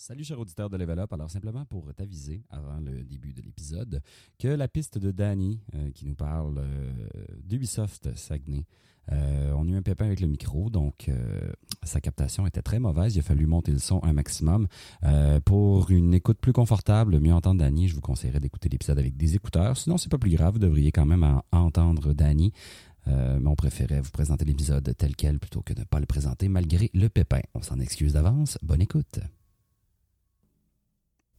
Salut chers auditeurs de Level Up. Alors simplement pour t'aviser avant le début de l'épisode que la piste de Danny euh, qui nous parle euh, d'Ubisoft Saguenay, euh, on a eu un pépin avec le micro, donc sa captation était très mauvaise. Il a fallu monter le son un maximum. pour une écoute plus confortable, mieux entendre Danny, je vous conseillerais d'écouter l'épisode avec des écouteurs. Sinon, c'est pas plus grave, vous devriez quand même entendre Danny. mais on préférait vous présenter l'épisode tel quel plutôt que de ne pas le présenter malgré le pépin. On s'en excuse d'avance. Bonne écoute.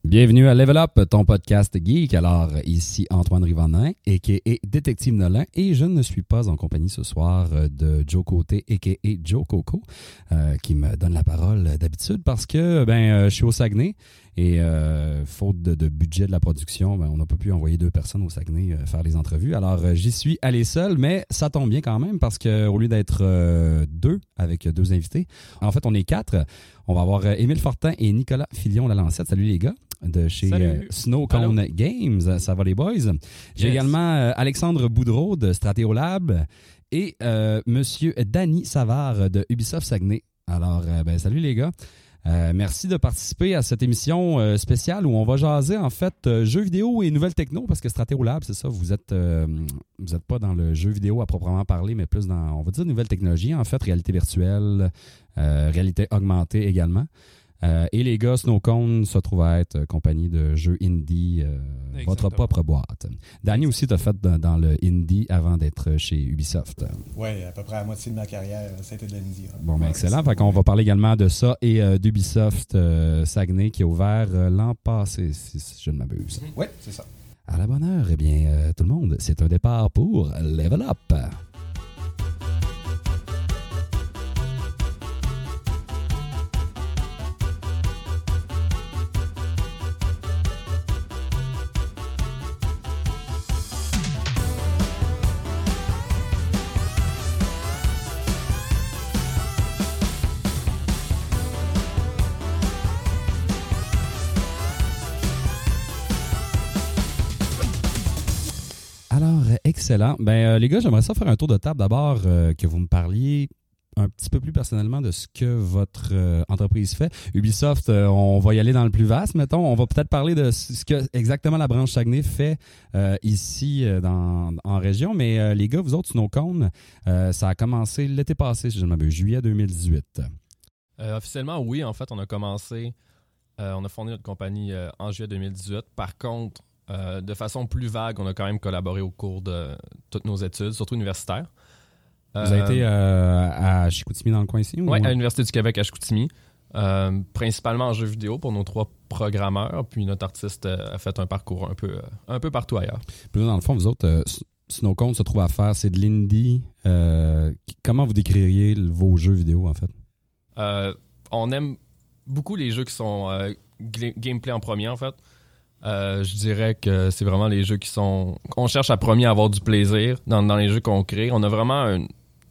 Bienvenue à Level Up, ton podcast geek. Alors, ici Antoine Rivanin, a.k.a. Détective Nolin, et je ne suis pas en compagnie ce soir de Joe Côté, a.k.a. Joe Coco, euh, qui me donne la parole d'habitude parce que ben, euh, je suis au Saguenay et euh, faute de, budget de la production, ben, on n'a pas pu envoyer deux personnes au Saguenay faire les entrevues. Alors, j'y suis allé seul, mais ça tombe bien quand même parce qu'au lieu d'être deux avec deux invités, en fait, on est quatre. On va avoir Émile Fortin et Nicolas Filion-Lalancette. Salut les gars de chez euh, Snowcone Games. Ça va les boys? J'ai également euh, Alexandre Boudreau de Stratéolab et euh, Monsieur Danny Savard de Ubisoft Saguenay. Alors, ben, salut les gars. Merci de participer à cette émission spéciale où on va jaser en fait jeux vidéo et nouvelles techno parce que Stratéolab, c'est ça, vous êtes vous êtes pas dans le jeu vidéo à proprement parler, mais plus dans on va dire nouvelles technologies en fait, réalité virtuelle, réalité augmentée également. Euh, et les gars, Snowcone se trouve à être compagnie de jeux indie, euh, votre propre boîte. Danny aussi, tu fait dans, le indie avant d'être chez Ubisoft. Oui, à peu près à moitié de ma carrière, c'était de l'indie. Bon, ben, excellent. Fait qu'on va parler également de ça et euh, d'Ubisoft Saguenay qui a ouvert l'an passé, si, je ne m'abuse. Oui, c'est ça. À la bonne heure, eh bien, tout le monde, c'est un départ pour Level Up. Excellent. Ben, euh, les gars, j'aimerais ça faire un tour de table. D'abord, euh, que vous me parliez un petit peu plus personnellement de ce que votre euh, entreprise fait. Ubisoft, on va y aller dans le plus vaste, mettons. On va peut-être parler de ce que exactement la branche Saguenay fait ici dans, en région. Mais les gars, vous autres, Snowcone, ça a commencé l'été passé, si je ne m'abuse, juillet 2018. officiellement, oui. En fait, on a commencé, on a fondé notre compagnie en juillet 2018. Par contre, euh, de façon plus vague, on a quand même collaboré au cours de toutes nos études, surtout universitaires. Vous avez été euh, à Chicoutimi dans le coin ici? Oui, à l'Université du Québec à Chicoutimi. Euh, principalement en jeux vidéo pour nos trois programmeurs. Puis notre artiste a fait un parcours un peu, un peu partout ailleurs. Puis dans le fond, vous autres, Snowcone se trouve à faire, c'est de l'indie. comment vous décririez vos jeux vidéo, en fait? on aime beaucoup les jeux qui sont gameplay en premier, en fait. Euh, je dirais que c'est vraiment les jeux qui sont. On cherche à premier avoir du plaisir dans, les jeux qu'on crée. On a vraiment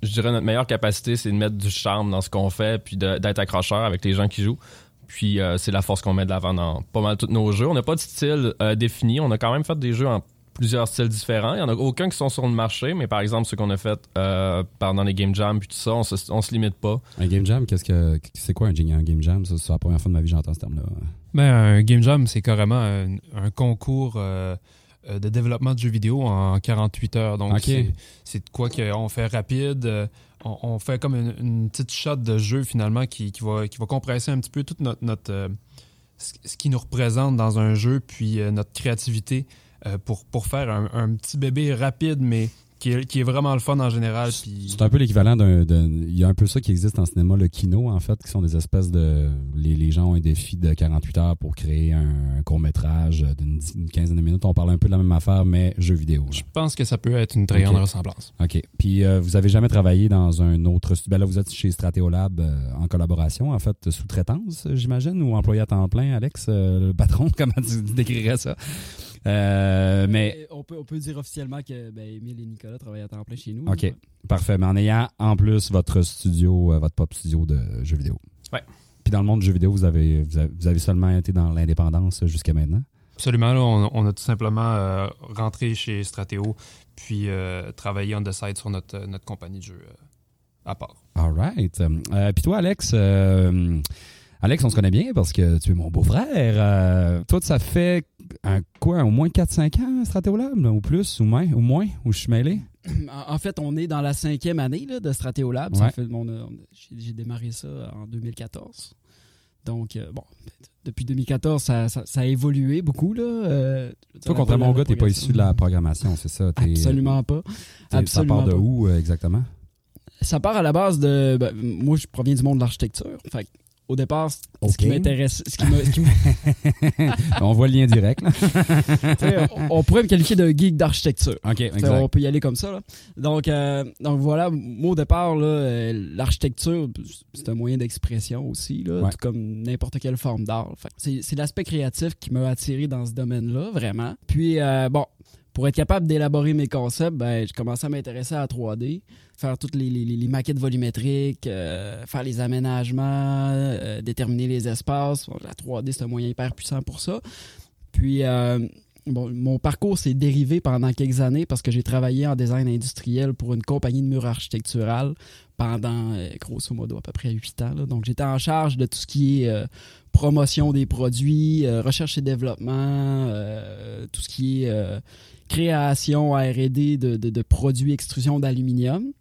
Je dirais notre meilleure capacité, c'est de mettre du charme dans ce qu'on fait, puis d'être accrocheur avec les gens qui jouent. Puis euh, c'est la force qu'on met de l'avant dans pas mal tous nos jeux. On n'a pas de style euh, défini. On a quand même fait des jeux en plusieurs styles différents. Il n'y en a aucun qui sont sur le marché, mais par exemple, ceux qu'on a fait pendant les Game Jam puis tout ça, on se, se limite pas. Un Game Jam, qu'est-ce que c'est quoi un, Game Jam? C'est la première fois de ma vie que j'entends ce terme-là. Ben, un Game Jam, c'est carrément un, concours euh, euh, de développement de jeux vidéo en 48 heures. Donc, c'est de quoi qu'on fait rapide. Euh, on, fait comme une, petite shot de jeu finalement qui, va, qui va compresser un petit peu tout notre, notre ce qui nous représente dans un jeu, puis notre créativité pour, pour faire un, un, petit bébé rapide, mais qui est, vraiment le fun en général. C'est un peu l'équivalent d'un. Il y a un peu ça qui existe en cinéma, le kino, en fait, qui sont des espèces de. Les, gens ont un défi de 48 heures pour créer un, court-métrage d'une quinzaine de minutes. On parle un peu de la même affaire, mais jeu vidéo. Je pense que ça peut être une très grande ressemblance. OK. Puis euh, vous avez jamais travaillé dans un autre. Ben là, vous êtes chez Stratéolab euh, en collaboration, en fait, sous-traitance, j'imagine, ou employé à temps plein, Alex, euh, le patron, comment tu décrirais ça? Euh, mais on peut, on peut dire officiellement que ben, Émile et Nicolas travaillent à temps plein chez nous. OK. Parfait. Mais en ayant en plus votre studio, euh, votre pop studio de jeux vidéo. Ouais. Puis dans le monde du jeu vidéo, vous avez, vous avez, seulement été dans l'indépendance jusqu'à maintenant? Absolument. on, a tout simplement euh, rentré chez Strateo puis travaillé on the side sur notre, notre compagnie de jeu à part. All right. puis toi, Alex, Alex, on se connaît bien parce que tu es mon beau-frère. Euh, toi, ça fait un, quoi, au moins 4-5 ans, Stratéolab, ou plus, ou moins, ou moins, ou je suis mêlé? En fait, on est dans la cinquième année là, de Stratéolab. J'ai démarré ça en 2014. Donc, euh, bon, depuis 2014, ça, a évolué beaucoup. Là, euh, Toi, contrairement au gars, tu n'es pas issu de la programmation, c'est ça? Absolument pas. Absolument ça part de où exactement? Ça part à la base de. Ben, moi, je proviens du monde de l'architecture. Fait au départ, ce qui m'intéresse. on voit le lien direct. on, pourrait me qualifier de geek d'architecture. Okay, on peut y aller comme ça. Donc, euh, donc voilà, moi au départ, euh, l'architecture, c'est un moyen d'expression aussi, là, tout comme n'importe quelle forme d'art. C'est l'aspect créatif qui m'a attiré dans ce domaine-là, vraiment. Puis, euh, bon, pour être capable d'élaborer mes concepts, ben, j'ai commencé à m'intéresser à la 3D, faire toutes les, maquettes volumétriques, euh, faire les aménagements, euh, déterminer les espaces. la 3D, c'est un moyen hyper puissant pour ça. Puis, euh, bon, mon parcours s'est dérivé pendant quelques années parce que j'ai travaillé en design industriel pour une compagnie de murs architectural pendant, grosso modo, à peu près 8 ans. Donc, j'étais en charge de tout ce qui est promotion des produits, recherche et développement, tout ce qui est création R&D de, produits extrusion d'aluminium.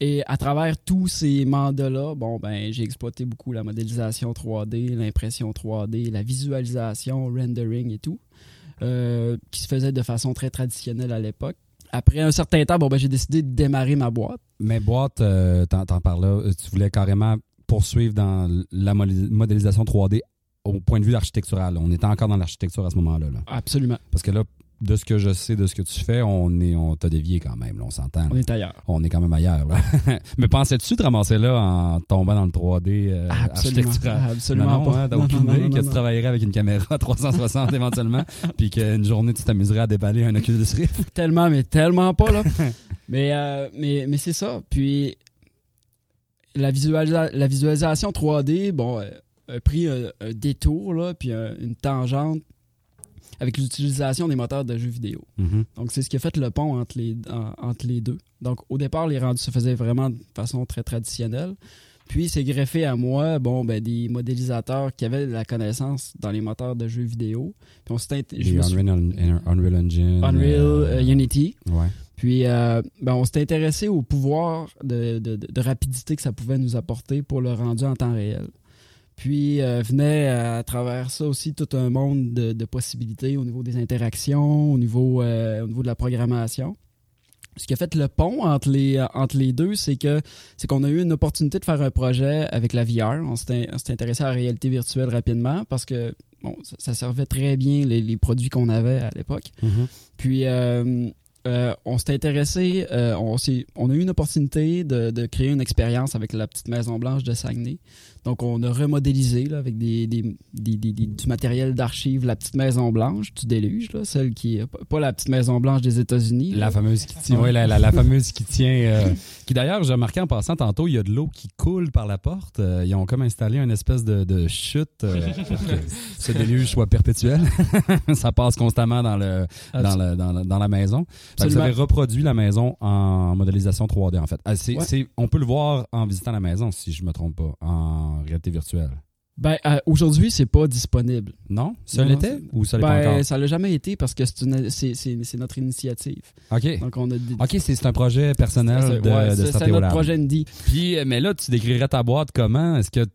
Et à travers tous ces mandats-là, bon, ben, j'ai exploité beaucoup la modélisation 3D, l'impression 3D, la visualisation, rendering et tout, euh, qui se faisait de façon très traditionnelle à l'époque. Après un certain temps, bon, ben, j'ai décidé de démarrer ma boîte. Mais boîte, euh, t'en, parles là, tu voulais carrément poursuivre dans la modélisation 3D au point de vue architectural. On était encore dans l'architecture à ce moment-là. Là. Absolument. Parce que là, de ce que je sais de ce que tu fais, on est on t'a dévié quand même, on s'entend. On est ailleurs. On est quand même ailleurs. Mais pensais-tu te ramasser là en tombant dans le 3D euh, absolument, Absolument pas. Hein, donc que tu travaillerais avec une caméra 360 éventuellement, puis qu'une journée tu t'amuserais à déballer un Oculus Rift. Tellement, mais tellement pas là. mais euh, mais mais c'est ça. Puis la, la visualisation 3D, bon, euh, a pris un, détour là, puis une tangente avec l'utilisation des moteurs de jeux vidéo. Mm-hmm. Donc, c'est ce qui a fait le pont entre les, entre les deux. Donc, au départ, les rendus se faisaient vraiment de façon très traditionnelle. Puis, c'est greffé à moi, bon, ben, des modélisateurs qui avaient de la connaissance dans les moteurs de jeux vidéo. Puis, on s'était... Unreal, Unreal, Engine. Unreal, euh, euh, Unity. Ouais. Puis, euh, ben, on s'est intéressé au pouvoir de, de, de, rapidité que ça pouvait nous apporter pour le rendu en temps réel. Puis euh, venait à travers ça aussi tout un monde de, possibilités au niveau des interactions, au niveau, euh, au niveau de la programmation. Ce qui a fait le pont entre les, entre les deux, c'est que c'est qu'on a eu une opportunité de faire un projet avec la VR. On s'est intéressé à la réalité virtuelle rapidement parce que bon, ça, servait très bien les, produits qu'on avait à l'époque. Mm-hmm. Puis euh, on s'est intéressé, on, on, a eu une opportunité de, de créer une expérience avec la petite Maison Blanche de Saguenay. Donc, on a remodélisé là, avec des, des, des, du matériel d'archives la petite Maison Blanche du déluge, là, celle qui est pas la petite Maison Blanche des États-Unis. La fameuse qui tient, ouais, la, la, fameuse qui tient. Euh, qui d'ailleurs, j'ai remarqué en passant tantôt, il y a de l'eau qui coule par la porte. Euh, ils ont comme installé une espèce de, de chute euh, pour que ce déluge soit perpétuel. Ça passe constamment dans le dans, le, dans, dans la maison. Vous avez reproduit la maison en modélisation 3D en fait. Ah, on peut le voir en visitant la maison si je me trompe pas. En réalité virtuelle? Ben, euh, aujourd'hui, c'est pas disponible. Non? Ça l'était ou ça l'est pas ben, encore? Ça l'a jamais été parce que c'est notre initiative. OK. Donc, on a OK, c'est un projet personnel de, ouais, C'est notre projet indie. Puis, mais là, tu décrirais ta boîte comment? Est-ce que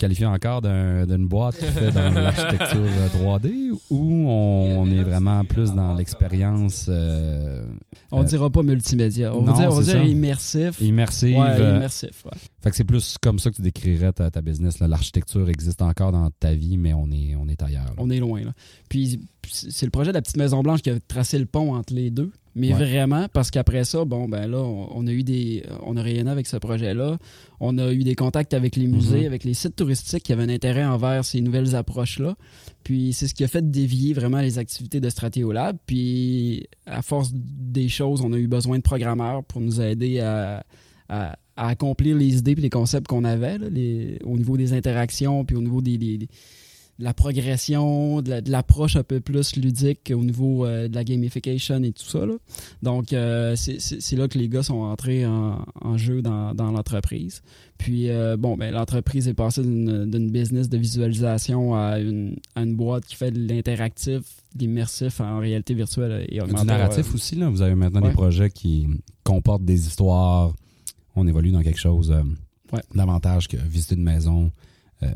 qualifié encore d'une boîte qui fait dans l'architecture 3D ou on, est vraiment plus dans l'expérience euh, On dira pas multimédia, on va dire, immersif. Immersif. Ouais, euh, immersif, ouais. Fait que c'est plus comme ça que tu décrirais ta, ta business. L'architecture existe encore dans ta vie, mais on est, on est ailleurs. On est loin. Là. Puis c'est le projet de la petite Maison Blanche qui a tracé le pont entre les deux. Mais vraiment, parce qu'après ça, bon, ben là, on, a eu des. On a rayonné avec ce projet-là. On a eu des contacts avec les musées, mhm. avec les sites touristiques qui avaient un intérêt envers ces nouvelles approches-là. Puis c'est ce qui a fait dévier vraiment les activités de Stratéolab. Puis à force des choses, on a eu besoin de programmeurs pour nous aider à, accomplir les idées et les concepts qu'on avait au niveau des interactions puis au niveau des la progression, de l'approche un peu plus ludique au niveau euh, de la gamification et tout ça. Là. Donc, euh, c'est là que les gars sont entrés en, jeu dans, l'entreprise. Puis, euh, bon, ben, l'entreprise est passée d'une business de visualisation à une, boîte qui fait de l'interactif, de l'immersif en réalité virtuelle et augmentée. Du narratif aussi, là. Vous avez maintenant des projets qui comportent des histoires. On évolue dans quelque chose davantage que visiter une maison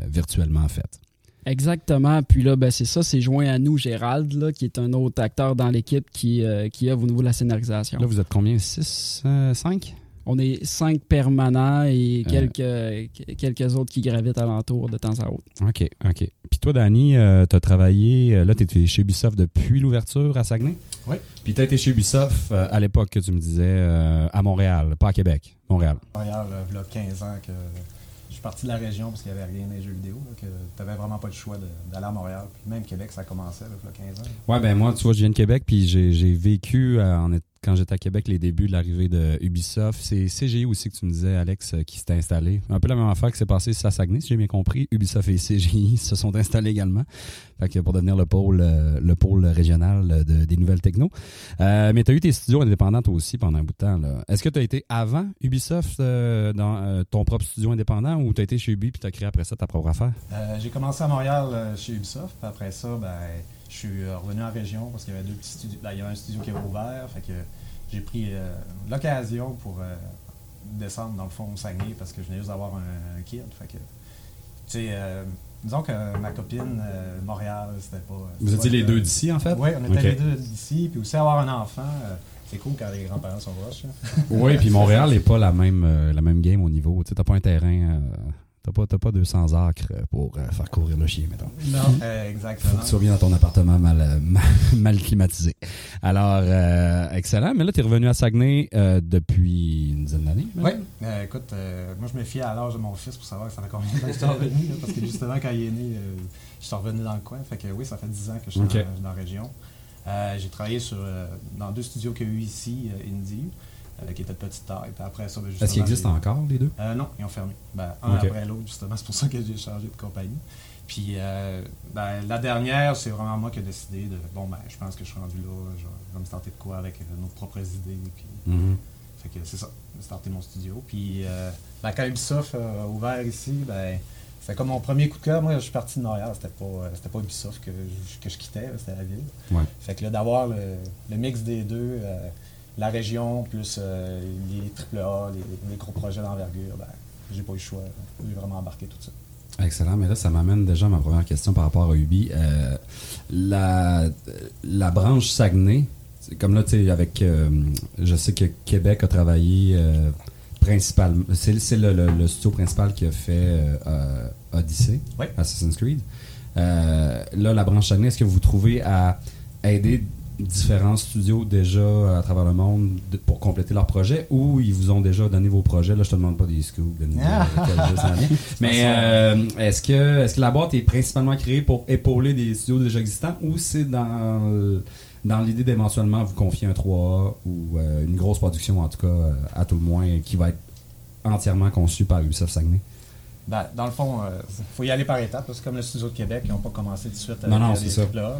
virtuellement faite. Exactement. Puis là, ben, c'est ça, c'est joint à nous Gérald, là, qui est un autre acteur dans l'équipe qui, euh, qui œuvre au niveau de la scénarisation. Là, vous êtes combien? 6, 5 euh, On est cinq permanents et euh. quelques, quelques autres qui gravitent alentour de temps à autre. OK, OK. Puis toi, Danny, tu as travaillé, là, tu étais chez Ubisoft depuis l'ouverture à Saguenay? Oui. Puis tu as été chez Ubisoft à l'époque que tu me disais à Montréal, pas à Québec, Montréal. Montréal, il y a 15 ans que parti de la région parce qu'il n'y avait rien dans les jeux vidéo, que tu n'avais vraiment pas le choix d'aller à Montréal. Puis même Québec, ça commençait, là, 15 ans. Ouais, ben moi, tu vois, je viens de Québec, puis j'ai vécu euh, en, quand j'étais à Québec, les débuts de l'arrivée de Ubisoft. C'est CGI aussi que tu me disais, Alex, euh, qui s'est installé. Un peu la même affaire qui s'est passée à Saguenay, si j'ai bien compris. Ubisoft et CGI se sont installés également. Fait que pour devenir le pôle, euh, régional des nouvelles techno. Euh, mais tu as eu tes studios indépendants aussi pendant un bout de temps. Est-ce que tu as été avant Ubisoft dans ton propre studio indépendant ou tu as été chez Ubi puis tu as créé après ça ta propre affaire? j'ai commencé à Montréal chez Ubisoft. Après ça, ben je suis euh, revenu en région parce qu'il y avait deux petits studios. Ben, il y avait un studio qui avait ouvert. Fait que j'ai pris euh, l'occasion pour euh, descendre dans le fond au Saguenay parce que je venais juste d'avoir un, kid. Fait que, tu sais, disons que ma copine, Montréal, c'était pas. Vous étiez les deux d'ici, en fait? Oui, on était les deux d'ici. Puis aussi avoir un enfant. c'est cool quand les grands-parents sont proches. oui, puis Montréal n'est pas la même, la même game au niveau. Tu n'as pas un terrain T'as pas, pas 200 acres pour euh, faire courir le chien, mettons. Non, euh, exactement. Faut que tu reviennes dans ton appartement mal, euh, mal, climatisé. Alors, excellent. Mais là, tu es revenu à Saguenay depuis une dizaine d'années. Oui. écoute, moi, je me fie à l'âge de mon fils pour savoir que ça fait combien de temps que je suis revenu. parce que justement, quand il est né, je suis revenu dans le coin. Fait que oui, ça fait 10 ans que je suis dans, la région. J'ai travaillé sur, dans deux studios qu'il y a eu ici, Indie. Euh, qui était de petite taille. après ça, ben, Est-ce qu'ils existent encore, les deux? Euh, Non, ils ont fermé. Ben, un après l'autre, justement. C'est pour ça que j'ai changé de compagnie. Puis euh, ben, la dernière, c'est vraiment moi qui ai décidé de bon, ben, je pense que je suis rendu là, je vais me starter de quoi avec nos propres idées. Puis, mm-hmm. Fait que c'est ça, starter mon studio. Puis ben, quand Ubisoft a ouvert ici, ben, c'était comme mon premier coup de cœur. Moi, je suis parti de Montréal, c'était pas, c'était pas Ubisoft que je, que je quittais, c'était la ville. Fait que là, d'avoir le, le, mix des deux la région, plus euh, les AAA, les, les, gros projets d'envergure, ben, j'ai pas eu le choix. J'ai vraiment embarqué tout ça. Excellent, mais là, ça m'amène déjà à ma première question par rapport à Ubi. Euh, la, la branche Saguenay, comme là, tu sais, avec. Euh, je sais que Québec a travaillé principalement. C'est le, le, studio principal qui a fait Odyssey, Assassin's Creed. là, la branche Saguenay, est-ce que vous trouvez à aider différents studios déjà à travers le monde pour compléter leur projet ou ils vous ont déjà donné vos projets? Là, je te demande pas des scoops, ah. Mais euh, est-ce que, est que la boîte est principalement créée pour épauler des studios déjà existants ou c'est dans, dans l'idée d'éventuellement vous confier un 3A ou euh, une grosse production, en tout cas, euh, à tout le moins, qui va être entièrement conçue par Ubisoft Saguenay? Ben, dans le fond, il euh, faut y aller par étapes. C'est comme le studio de Québec, ils n'ont pas commencé tout de suite avec non, non, des là.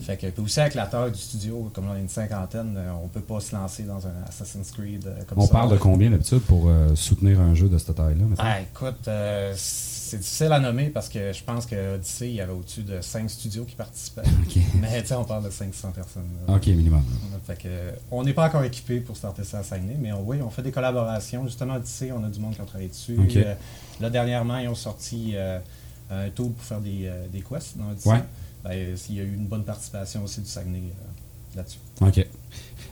Fait que, puis aussi avec la taille du studio, comme on a une cinquantaine, euh, on peut pas se lancer dans un Assassin's Creed euh, comme on ça. On parle de combien d'habitude pour soutenir un jeu de cette taille-là? Ah, écoute, c'est difficile à nommer parce que je pense que Odyssey, il y avait au-dessus de 5 studios qui participaient. Mais tu sais, on parle de 500 personnes. OK, minimum. Fait que, on n'est pas encore équipé pour starter ça à Saguenay, mais oui, on fait des collaborations. Justement, Odyssey, on a du monde qui a travaillé dessus. Là, dernièrement, ils ont sorti euh, un tool pour faire des, euh, des quests dans. Ben, il y a eu une bonne participation aussi du Saguenay euh, là-dessus. OK.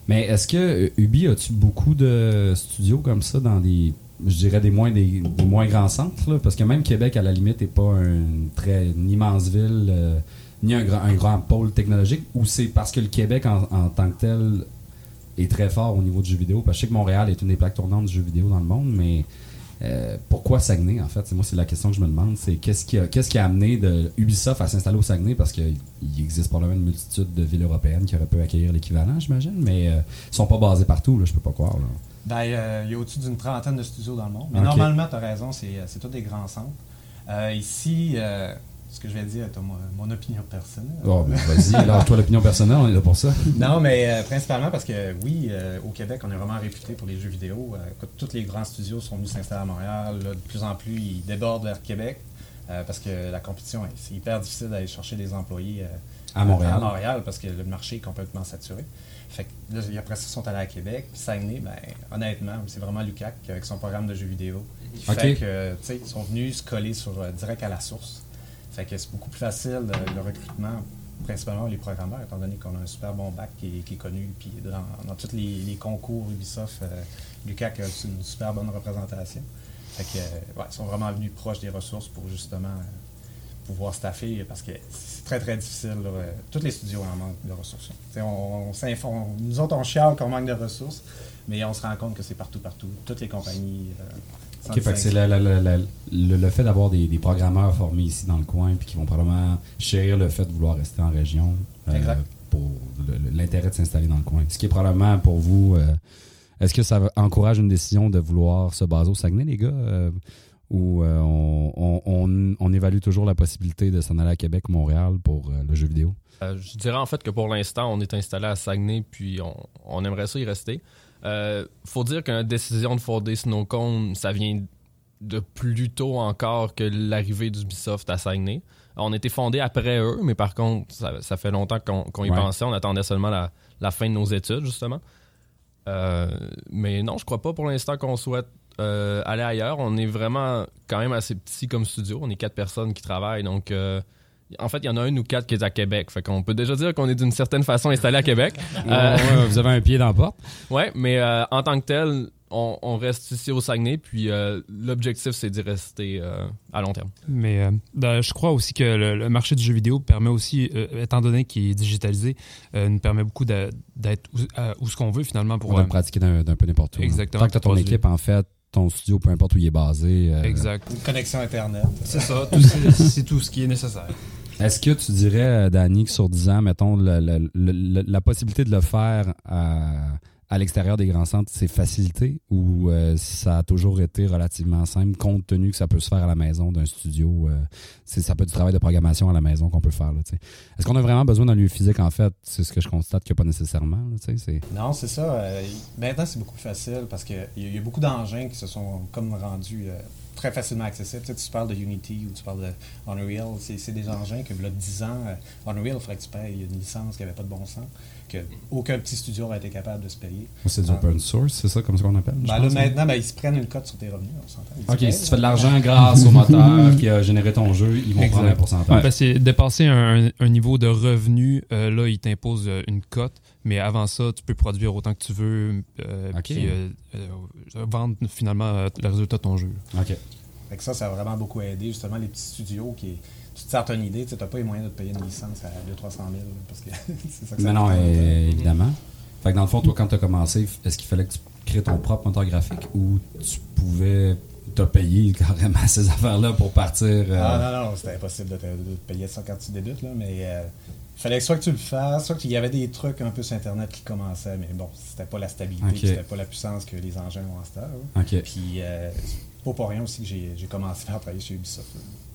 Mais est-ce que Ubi, as-tu beaucoup de studios comme ça dans des je dirais des moins des, moins grands centres parce que même Québec à la limite n'est pas une très immense ville ni un grand, un grand pôle technologique ou c'est parce que le Québec en, en, tant que tel est très fort au niveau du jeu vidéo? Parce que je sais que Montréal est une des plaques tournantes du jeu vidéo dans le monde mais euh, pourquoi Saguenay, en fait? Moi, c'est la question que je me demande. C'est qu'est-ce qui, a, qu'est-ce qui a amené de Ubisoft à s'installer au Saguenay? Parce qu'il existe probablement une multitude de villes européennes qui auraient pu accueillir l'équivalent, j'imagine, mais euh, ils sont pas basés partout, là, je peux pas croire. Ben, il y a au-dessus d'une trentaine de studios dans le monde. Mais normalement, tu as raison, c'est, c'est tous des grands centres. Euh, ici, ce que je vais dire est mon, mon opinion personnelle. Oh, ben, vas-y, alors toi l'opinion personnelle, on est là pour ça. non, mais euh, principalement parce que oui, euh, au Québec, on est vraiment réputé pour les jeux vidéo. Euh, tous les grands studios sont venus s'installer à Montréal. de plus en plus, ils débordent vers Québec parce que la compétition, c'est hyper difficile d'aller chercher des employés à Montréal. à Montréal parce que le marché est complètement saturé. Fait que là, après ça, ils sont allés à Québec. Puis Saguenay, ben, honnêtement, c'est vraiment Lucac avec son programme de jeux vidéo. Qui fait que, ils sont venus se coller sur, direct à la source. Fait que c'est beaucoup plus facile le, recrutement, principalement les programmeurs, étant donné qu'on a un super bon bac qui est, connu. Puis dans, tous les, concours Ubisoft, euh, Lucac a une super bonne représentation. Fait ouais, ils sont vraiment venus proches des ressources pour justement euh, pouvoir staffer parce que c'est très très difficile. Tous les studios en manquent de ressources. On, on, nous autres, on chiale qu'on manque de ressources, mais on se rend compte que c'est partout, partout. Toutes les compagnies. Euh, OK, c'est le, fait d'avoir des, programmeurs formés ici dans le coin puis qui vont probablement chérir le fait de vouloir rester en région euh, pour l'intérêt de s'installer dans le coin. Ce qui est probablement pour vous, euh, est-ce que ça encourage une décision de vouloir se baser au Saguenay, les gars? Euh, ou on, évalue toujours la possibilité de s'en aller à Québec ou Montréal pour le jeu vidéo? je dirais en fait que pour l'instant, on est installé à Saguenay puis on aimerait ça y rester. Euh, faut dire que la décision de Snow Snowcone, ça vient de plus tôt encore que l'arrivée d'Ubisoft à Saguenay. On était fondé après eux, mais par contre, ça, fait longtemps qu'on y pensait. On attendait seulement la, fin de nos études, justement. Euh, mais non, je crois pas pour l'instant qu'on souhaite euh, aller ailleurs. On est vraiment quand même assez petit comme studio. On est quatre personnes qui travaillent, donc euh, en fait, il y en a un ou quatre qui est à Québec. Fait qu'on peut déjà dire qu'on est d'une certaine façon installé à Québec. Euh, vous avez un pied dans la porte. Ouais, mais euh, en tant que tel, on, reste ici au Saguenay, puis euh, l'objectif, c'est d'y rester à long terme. Mais ben, je crois aussi que le, marché du jeu vidéo permet aussi, étant donné qu'il est digitalisé, nous permet beaucoup d'être où, ce qu'on veut finalement pour... On pratiquer d'un peu n'importe où. Exactement. Tant que tu as ton équipe, en fait, ton studio, peu importe où il est basé. exact. Une connexion Internet. C'est ça, c'est tout ce qui est nécessaire. Est-ce que tu dirais, euh, Danny, que sur 10 ans, mettons, la possibilité de le faire à, l'extérieur des grands centres, c'est facilité ou euh, ça a toujours été relativement simple, compte tenu que ça peut se faire à la maison d'un studio? Euh, ça peut être du travail de programmation à la maison qu'on peut faire. Est-ce qu'on a vraiment besoin d'un lieu physique, en fait? C'est ce que je constate qu'il n'y a pas nécessairement. non, c'est ça. maintenant, c'est beaucoup plus facile parce qu'il y, y, a beaucoup d'engins qui se sont comme rendus très facilement accessible. Tu, sais, tu parles de Unity ou tu parles de Unreal, c'est des engins que, là, 10 ans, euh, Unreal, il faudrait que tu payes une licence qui n'avait pas de bon sens, que aucun petit studio aurait été capable de se payer. C'est du ah. open source, c'est ça comme ça qu'on appelle? Ben, là, maintenant, ben, ils se prennent une cote sur tes revenus, OK, si tu fais de l'argent grâce au moteur qui a généré ton jeu, ils vont prendre un pourcentage. Ouais, c'est dépasser un, un, niveau de revenu, euh, là, ils t'imposent euh, une cote. Mais avant ça, tu peux produire autant que tu veux, euh, puis euh, euh, vendre finalement le résultat de ton jeu. OK. Fait ça, ça a vraiment beaucoup aidé, justement, les petits studios qui. Tu te sers une idée, tu n'as pas les moyens de te payer une licence à 200-300 000 parce que c'est ça que Mais non, évidemment. Fait que dans le fond, toi, quand tu as commencé, est-ce qu'il fallait que tu crées ton propre moteur graphique ou tu pouvais te payer carrément ces affaires-là pour partir? Ah non, non, c'était impossible de te, payer ça quand tu débutes, là, mais fallait soit que tu le fasses, soit qu'il y avait des trucs un peu sur Internet qui commençaient, mais bon, c'était pas la stabilité, c'était pas la puissance que les engins ont en star. Puis, euh, pas pour rien aussi que j'ai commencé à travailler chez Ubisoft.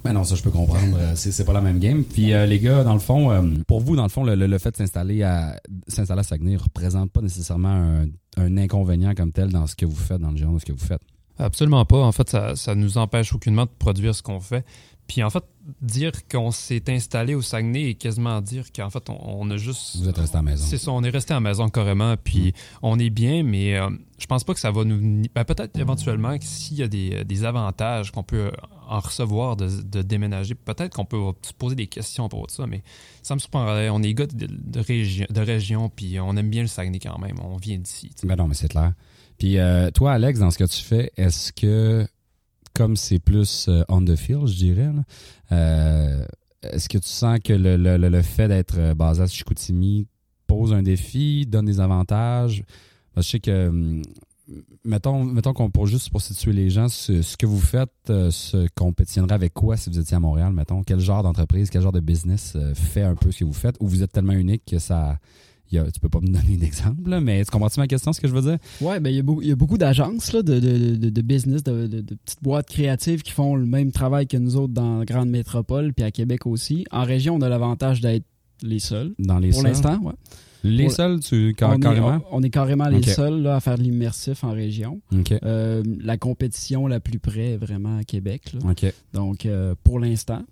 Ben non, ça je peux comprendre. Euh, c'est pas la même game. Puis euh, les gars, dans le fond, euh, pour vous, dans le fond, le, fait de s'installer à s'installer à Saguenay représente pas nécessairement un, un, inconvénient comme tel dans ce que vous faites, dans le genre de ce que vous faites. Absolument pas. En fait, ça, ça nous empêche aucunement de produire ce qu'on fait. Puis en fait, dire qu'on s'est installé au Saguenay et quasiment dire qu'en fait, on, a juste. Vous êtes resté à la maison. C'est ça, on est resté à la maison carrément, puis mm. on est bien, mais euh, je pense pas que ça va nous. Ben, peut-être éventuellement s'il y a des, avantages qu'on peut en recevoir de, déménager, peut-être qu'on peut se poser des questions pour ça, mais ça me surprendrait. On est gars de, région, de région, puis on aime bien le Saguenay quand même. On vient d'ici. Ben non, mais c'est clair. Puis euh, toi, Alex, dans ce que tu fais, est-ce que comme c'est plus euh, on the field, je dirais, euh, est-ce que tu sens que le, fait d'être euh, basé à Chicoutimi pose un défi, donne des avantages? je sais que, hum, mettons, mettons qu'on pour juste pour situer les gens, ce, que vous faites se compétitionnerait avec quoi si vous étiez à Montréal, mettons? Quel genre d'entreprise, quel genre de business fait un peu ce que vous faites? Ou vous êtes tellement unique que ça y a, tu peux pas me donner d'exemple, mais tu comprends-tu ma question, ce que je veux dire? Oui, ben, il, y a beaucoup, il y a beaucoup d'agences de, de, de, de, business, de, petites boîtes créatives qui font le même travail que nous autres dans la grande métropole, puis à Québec aussi. En région, on a l'avantage d'être les seuls. Dans les Pour l'instant, ouais. Les seuls, tu, on carrément? Est, on, est carrément les seuls là, à faire de l'immersif en région. Euh, la compétition la plus près est vraiment à Québec. Là. Donc, euh, pour l'instant.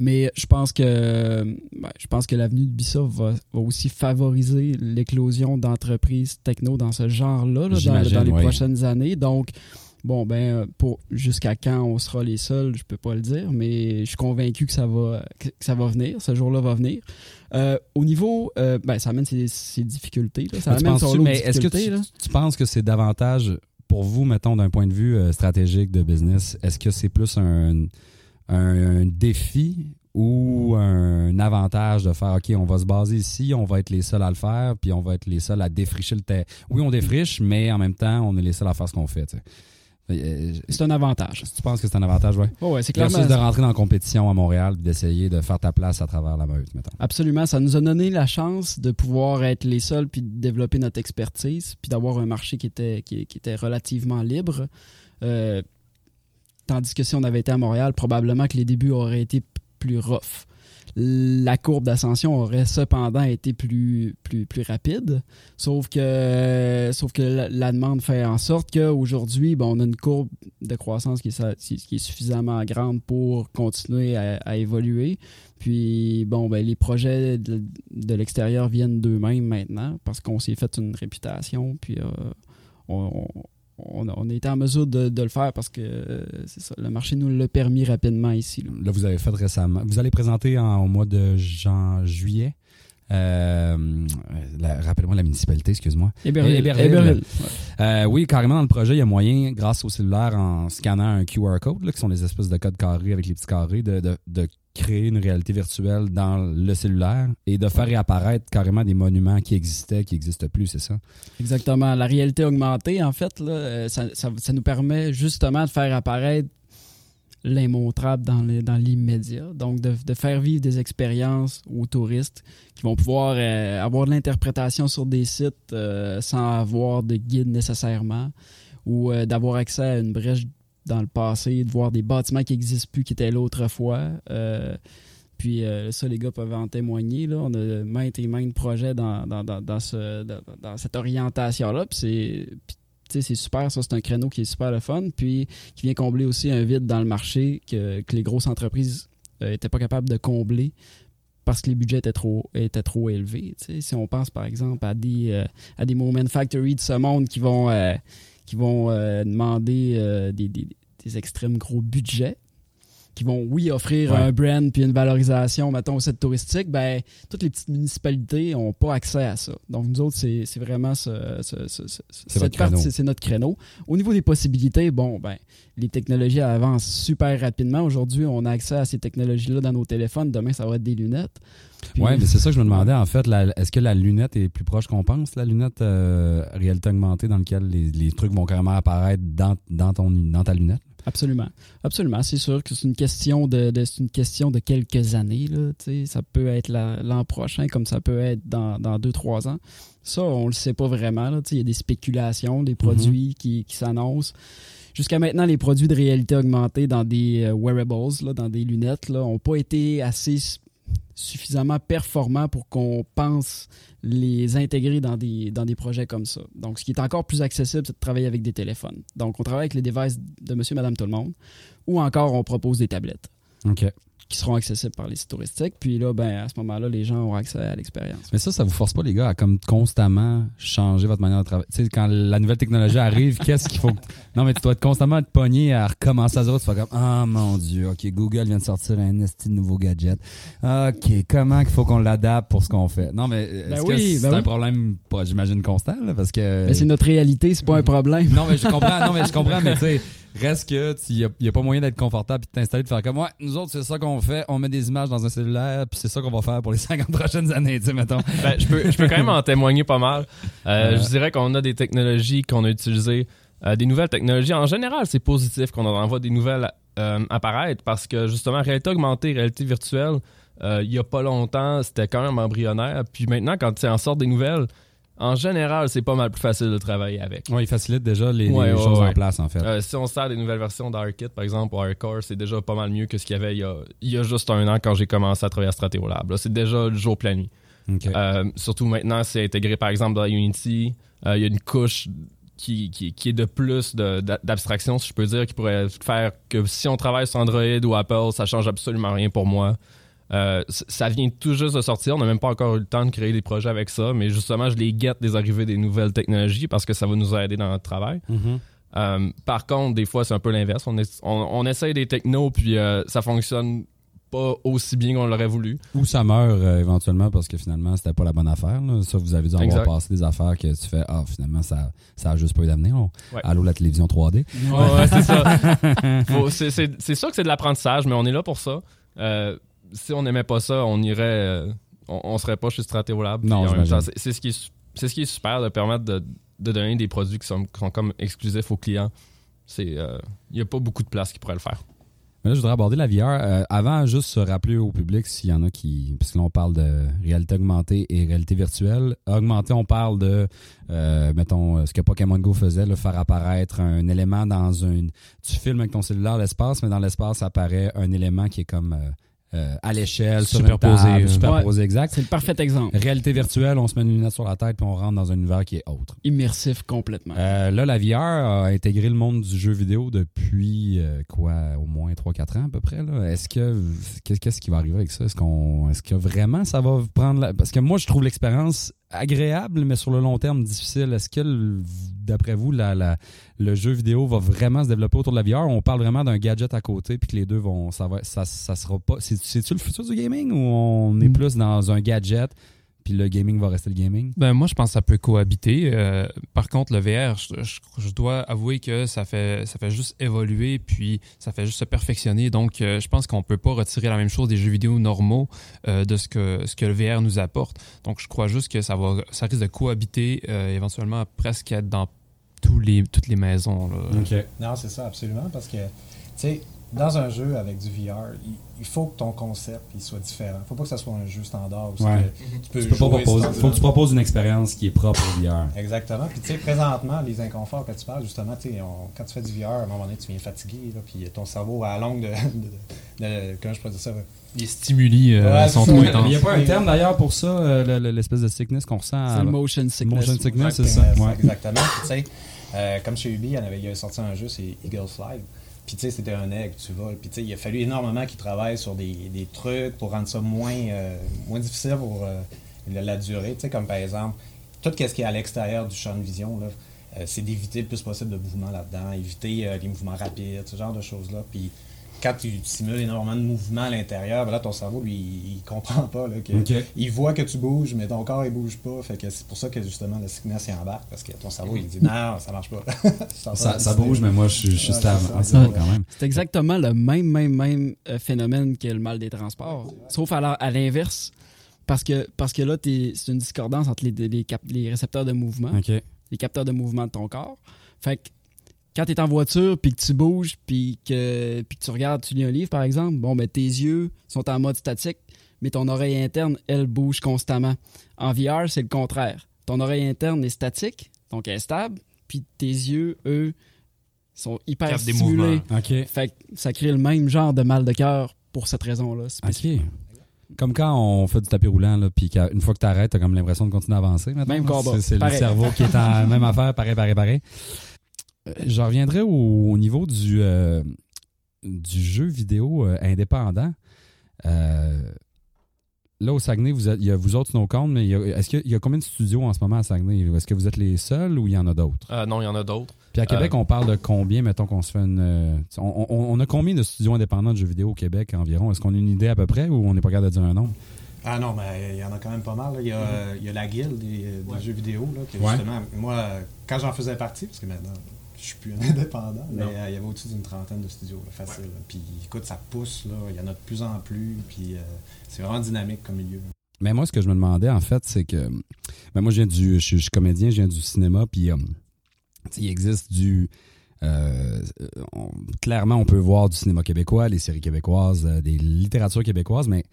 Mais je pense que ben, je pense que l'avenue de Bissau va, aussi favoriser l'éclosion d'entreprises techno dans ce genre-là dans, les prochaines années. Donc, bon, ben, pour jusqu'à quand on sera les seuls, je peux pas le dire, mais je suis convaincu que ça va, que ça va venir, ce jour-là va venir. Euh, au niveau, euh, ben, ça amène ses, difficultés. Ça amène son mais est-ce que tu, penses que c'est davantage pour vous, mettons, d'un point de vue euh, stratégique de business, est-ce que c'est plus un, un, défi ou un avantage de faire OK, on va se baser ici, on va être les seuls à le faire, puis on va être les seuls à défricher le terrain. Oui, on défriche, mais en même temps, on est les seuls à faire ce qu'on fait. C'est un avantage. Tu penses que c'est un avantage, oui? Oh ouais, c'est clairement. de rentrer dans la compétition à Montréal et d'essayer de faire ta place à travers la meute, mettons. Absolument. Ça nous a donné la chance de pouvoir être les seuls puis de développer notre expertise puis d'avoir un marché qui était, qui, était relativement libre. Euh, tandis que si on avait été à Montréal, probablement que les débuts auraient été plus rough. La courbe d'ascension aurait cependant été plus, plus, plus rapide, sauf que, sauf que la, demande fait en sorte qu'aujourd'hui, bon, on a une courbe de croissance qui est, suffisamment grande pour continuer à, évoluer. Puis, bon, ben, les projets de, l'extérieur viennent d'eux-mêmes maintenant parce qu'on s'est fait une réputation, puis euh, on, on, a été en mesure de, le faire parce que euh, c'est ça, le marché nous l'a permis rapidement ici. Là. vous avez fait récemment. Vous allez présenter en, au mois de jan, juillet? Euh, rappelez-moi la municipalité, excuse-moi. Héberville. Euh, oui, carrément dans le projet, il y a moyen, grâce au cellulaire, en scannant un QR code, qui sont les espèces de codes carrés avec les petits carrés, de, de créer une réalité virtuelle dans le cellulaire et de faire réapparaître carrément des monuments qui existaient, qui n'existent plus, c'est ça? Exactement. La réalité augmentée, en fait, là, euh, ça, ça, nous permet justement de faire apparaître l'immontrable dans l'immédiat. Donc, de, de, faire vivre des expériences aux touristes qui vont pouvoir euh, avoir de l'interprétation sur des sites euh, sans avoir de guide nécessairement ou d'avoir accès à une brèche dans le passé, de voir des bâtiments qui n'existent plus, qui étaient là autrefois. Euh, puis euh, ça, les gars peuvent en témoigner. Là. On a maintes et maintes projets dans, dans, dans, dans cette orientation-là. Puis c'est c'est super, ça c'est un créneau qui est super le fun, puis qui vient combler aussi un vide dans le marché que, que les grosses entreprises n'étaient euh, pas capables de combler parce que les budgets étaient trop, étaient trop élevés. Si on pense par exemple à des, à des Moment Factory de ce monde qui vont qui vont euh, demander euh, des, des, des, extrêmes gros budgets, qui vont, oui, offrir un brand puis une valorisation, mettons, au site touristique, ben, toutes les petites municipalités n'ont pas accès à ça. Donc, nous autres, c'est vraiment ce, cette partie, c'est notre créneau. Au niveau des possibilités, bon, ben, les technologies avancent super rapidement. Aujourd'hui, on a accès à ces technologies-là dans nos téléphones. Demain, ça va être des lunettes. Oui, mais c'est ça que je me demandais en fait. Est-ce que la lunette est plus proche qu'on pense, la lunette euh, réalité augmentée dans laquelle les, trucs vont carrément apparaître dans, dans, ton, dans ta lunette? Absolument. Absolument. C'est sûr que c'est une question de, une question de quelques années. Là, ça peut être l'an prochain comme ça peut être dans, dans deux, trois ans. Ça, on le sait pas vraiment. Il y a des spéculations, des produits mm-hmm. qui, qui s'annoncent. Jusqu'à maintenant, les produits de réalité augmentée dans des euh, wearables, là, dans des lunettes, n'ont pas été assez suffisamment performants pour qu'on pense les intégrer dans des, dans des projets comme ça. Donc, ce qui est encore plus accessible, c'est de travailler avec des téléphones. Donc, on travaille avec les devices de monsieur, madame, tout le monde, ou encore on propose des tablettes. OK qui seront accessibles par les sites touristiques. Puis là, ben, à ce moment-là, les gens auront accès à l'expérience. Mais ça, ça vous force pas, les gars, à comme constamment changer votre manière de travailler? Tu sais, quand la nouvelle technologie arrive, qu'est-ce qu'il faut. Non, mais tu dois être constamment être pogné à recommencer à zéro. Tu fais comme, ah oh, mon Dieu, OK, Google vient de sortir un esti de nouveau gadget. OK, comment il faut qu'on l'adapte pour ce qu'on fait? Non, mais ben que c'est ben un problème, j'imagine, constant, là, parce que. Mais c'est notre réalité, c'est pas un problème. Non, mais je comprends, non, mais je comprends, mais tu sais Reste que il n'y a, pas moyen d'être confortable et de t'installer de faire comme ouais, nous autres, c'est ça qu'on fait, on met des images dans un cellulaire, puis c'est ça qu'on va faire pour les 50 prochaines années, tu sais, mettons. Ben, je, peux, je peux quand même en témoigner pas mal. Euh, je dirais qu'on a des technologies qu'on a utilisées, euh, des nouvelles technologies. En général, c'est positif qu'on en envoie des nouvelles apparaître parce que justement, réalité augmentée, réalité virtuelle, il y a pas longtemps, c'était quand même embryonnaire. Puis maintenant, quand tu en sort des nouvelles, en général, c'est pas mal plus facile de travailler avec. Oui, il facilite déjà les, choses en place, en fait. Euh, si on sert des nouvelles versions d'Arkit, par exemple, ou Hardcore, c'est déjà pas mal mieux que ce qu'il y avait il y a, juste un an quand j'ai commencé à travailler à Stratolab. C'est déjà le jour plein nuit. Euh, surtout maintenant, c'est intégré, par exemple, dans Unity. Euh, il y a une couche qui, qui, est de plus d'abstraction, si je peux dire, qui pourrait faire que si on travaille sur Android ou Apple, ça change absolument rien pour moi. Euh, ça vient tout juste de sortir. On n'a même pas encore eu le temps de créer des projets avec ça, mais justement, je les guette des arrivées des nouvelles technologies parce que ça va nous aider dans notre travail. Mm-hmm. Euh, par contre, des fois, c'est un peu l'inverse. On, on, essaye des technos, puis euh, ça fonctionne pas aussi bien qu'on l'aurait voulu. Ou ça meurt éventuellement parce que finalement, c'était pas la bonne affaire. Ça, vous avez dû avoir passé des affaires que tu fais, ah, finalement, ça, ça a juste pas eu d'avenir. Allô, la télévision 3D. Ouais, c'est ça. c'est sûr que c'est de l'apprentissage, mais on est là pour ça si on n'aimait pas ça, on irait. Euh, on, serait pas chez Stratolab. Non, c'est ce qui est c'est ce qui est super de permettre de, donner des produits qui sont, comme exclusifs aux clients. C'est il euh, n'y a pas beaucoup de place qui pourrait le faire. Mais là, je voudrais aborder la VR. Euh, avant, juste se rappeler au public s'il y en a qui. Parce que là, on parle de réalité augmentée et réalité virtuelle. Augmentée, on parle de, mettons, ce que Pokémon Go faisait, le faire apparaître un élément dans une. Tu filmes avec ton cellulaire l'espace, mais dans l'espace apparaît un élément qui est comme euh, à l'échelle, superposé, euh. superposé exact. C'est le parfait exemple. Réalité virtuelle, on se met une lunette sur la tête puis on rentre dans un univers qui est autre. Immersif complètement. Euh, là, la VR a intégré le monde du jeu vidéo depuis quoi, au moins 3-4 ans à peu près. Est-ce que qu'est-ce qui va arriver avec ça? Est-ce qu'on, est-ce que vraiment ça va prendre la... Parce que moi, je trouve l'expérience agréable, mais sur le long terme difficile. Est-ce que, d'après vous, la, le jeu vidéo va vraiment se développer autour de la VR? On parle vraiment d'un gadget à côté, puis que les deux vont. Ça, va, ça, ça sera pas. C'est-tu le futur du gaming ou on est mm. plus dans un gadget puis le gaming va rester le gaming? Ben moi, je pense que ça peut cohabiter. Euh, par contre, le VR, je, dois avouer que ça fait, ça fait juste évoluer, puis ça fait juste se perfectionner. Donc, euh, je pense qu'on peut pas retirer la même chose des jeux vidéo normaux euh, de ce que, ce que le VR nous apporte. Donc, je crois juste que ça, va, ça risque de cohabiter éventuellement presque être dans tous les, toutes les maisons. Non, c'est ça, absolument, parce que, tu sais, dans un jeu avec du VR, il, faut que ton concept il soit différent. Il ne faut pas que ce soit un jeu standard. Où tu peux, faut que tu proposes une expérience qui est propre au VR. Exactement. Puis tu sais, présentement, les inconforts que tu parles, justement, tu quand tu fais du VR, à un moment donné, tu viens fatigué, là, puis ton cerveau à longue de, de, comment je peux dire ça les stimuli euh, sont trop intenses. Il n'y a pas un terme d'ailleurs pour ça, euh, l'espèce de sickness qu'on ressent. C'est le motion sickness. Motion sickness, c'est ça. Exactement. tu sais, euh, comme chez Ubi, il y avait, il avait sorti un jeu, c'est Eagle Slide. Puis, tu sais, c'était un aigle, tu voles. Puis, tu sais, il a fallu énormément qu'il travaille sur des, des, trucs pour rendre ça moins, euh, moins difficile pour euh, la, durée. Tu sais, comme par exemple, tout ce qui est à l'extérieur du champ de vision, là, euh, c'est d'éviter le plus possible de mouvements là-dedans, éviter les mouvements rapides, ce genre de choses-là. Puis, quand tu simules énormément de mouvements à l'intérieur, ben là, ton cerveau, lui, il, comprend pas. Là, Il voit que tu bouges, mais ton corps, il bouge pas. Fait que c'est pour ça que, justement, le sickness, il embarque. Parce que ton cerveau, il dit non, ça marche pas. ça, bouge, mais moi, je, suis quand même. C'est exactement le même, même, même euh, phénomène que le mal des transports. Sauf à l'inverse. Parce que, parce que là, c'est une discordance entre les, les, les récepteurs de mouvement, les capteurs de mouvement de ton corps. Fait que quand tu es en voiture, puis que tu bouges, puis que, puis que tu regardes, tu lis un livre, par exemple, bon, ben, tes yeux sont en mode statique, mais ton oreille interne, elle bouge constamment. En VR, c'est le contraire. Ton oreille interne est statique, donc elle est stable, puis tes yeux, eux, sont hyper stimulés. Fait que ça crée le même genre de mal de cœur pour cette raison-là. OK. Comme quand on fait du tapis roulant, là, puis une fois que tu arrêtes, tu as comme l'impression de continuer à avancer. Même combat. C'est le cerveau qui est en même affaire, pareil, pareil, pareil. Euh, je reviendrai au, niveau du, euh, du jeu vidéo euh, indépendant. là, au Saguenay, vous il y a vous autres Snowcon, mais est-ce qu'il y a combien de studios en ce moment à Saguenay? Est-ce que vous êtes les seuls ou il y en a d'autres? non, il y en a d'autres. Puis à Québec, on parle de combien, mettons qu'on se fait une. On, a combien de studios indépendants de jeux vidéo au Québec environ? Est-ce qu'on a une idée à peu près ou on n'est pas capable de dire un nombre? Ah non, mais il y en a quand même pas mal. Il y a, il y a la guilde des, jeux vidéo. Là, justement, moi, quand j'en faisais partie, parce que maintenant, je suis plus un indépendant, mais euh, il y avait au-dessus d'une trentaine de studios, facile. Puis écoute, ça pousse, là, il y en a de plus en plus, puis euh, c'est vraiment dynamique comme milieu. Mais moi, ce que je me demandais, en fait, c'est que. Ben moi, je, viens du, je, suis comédien, je viens du cinéma, puis euh, il existe du. clairement, on peut voir du cinéma québécois, les séries québécoises, des littératures québécoises, mais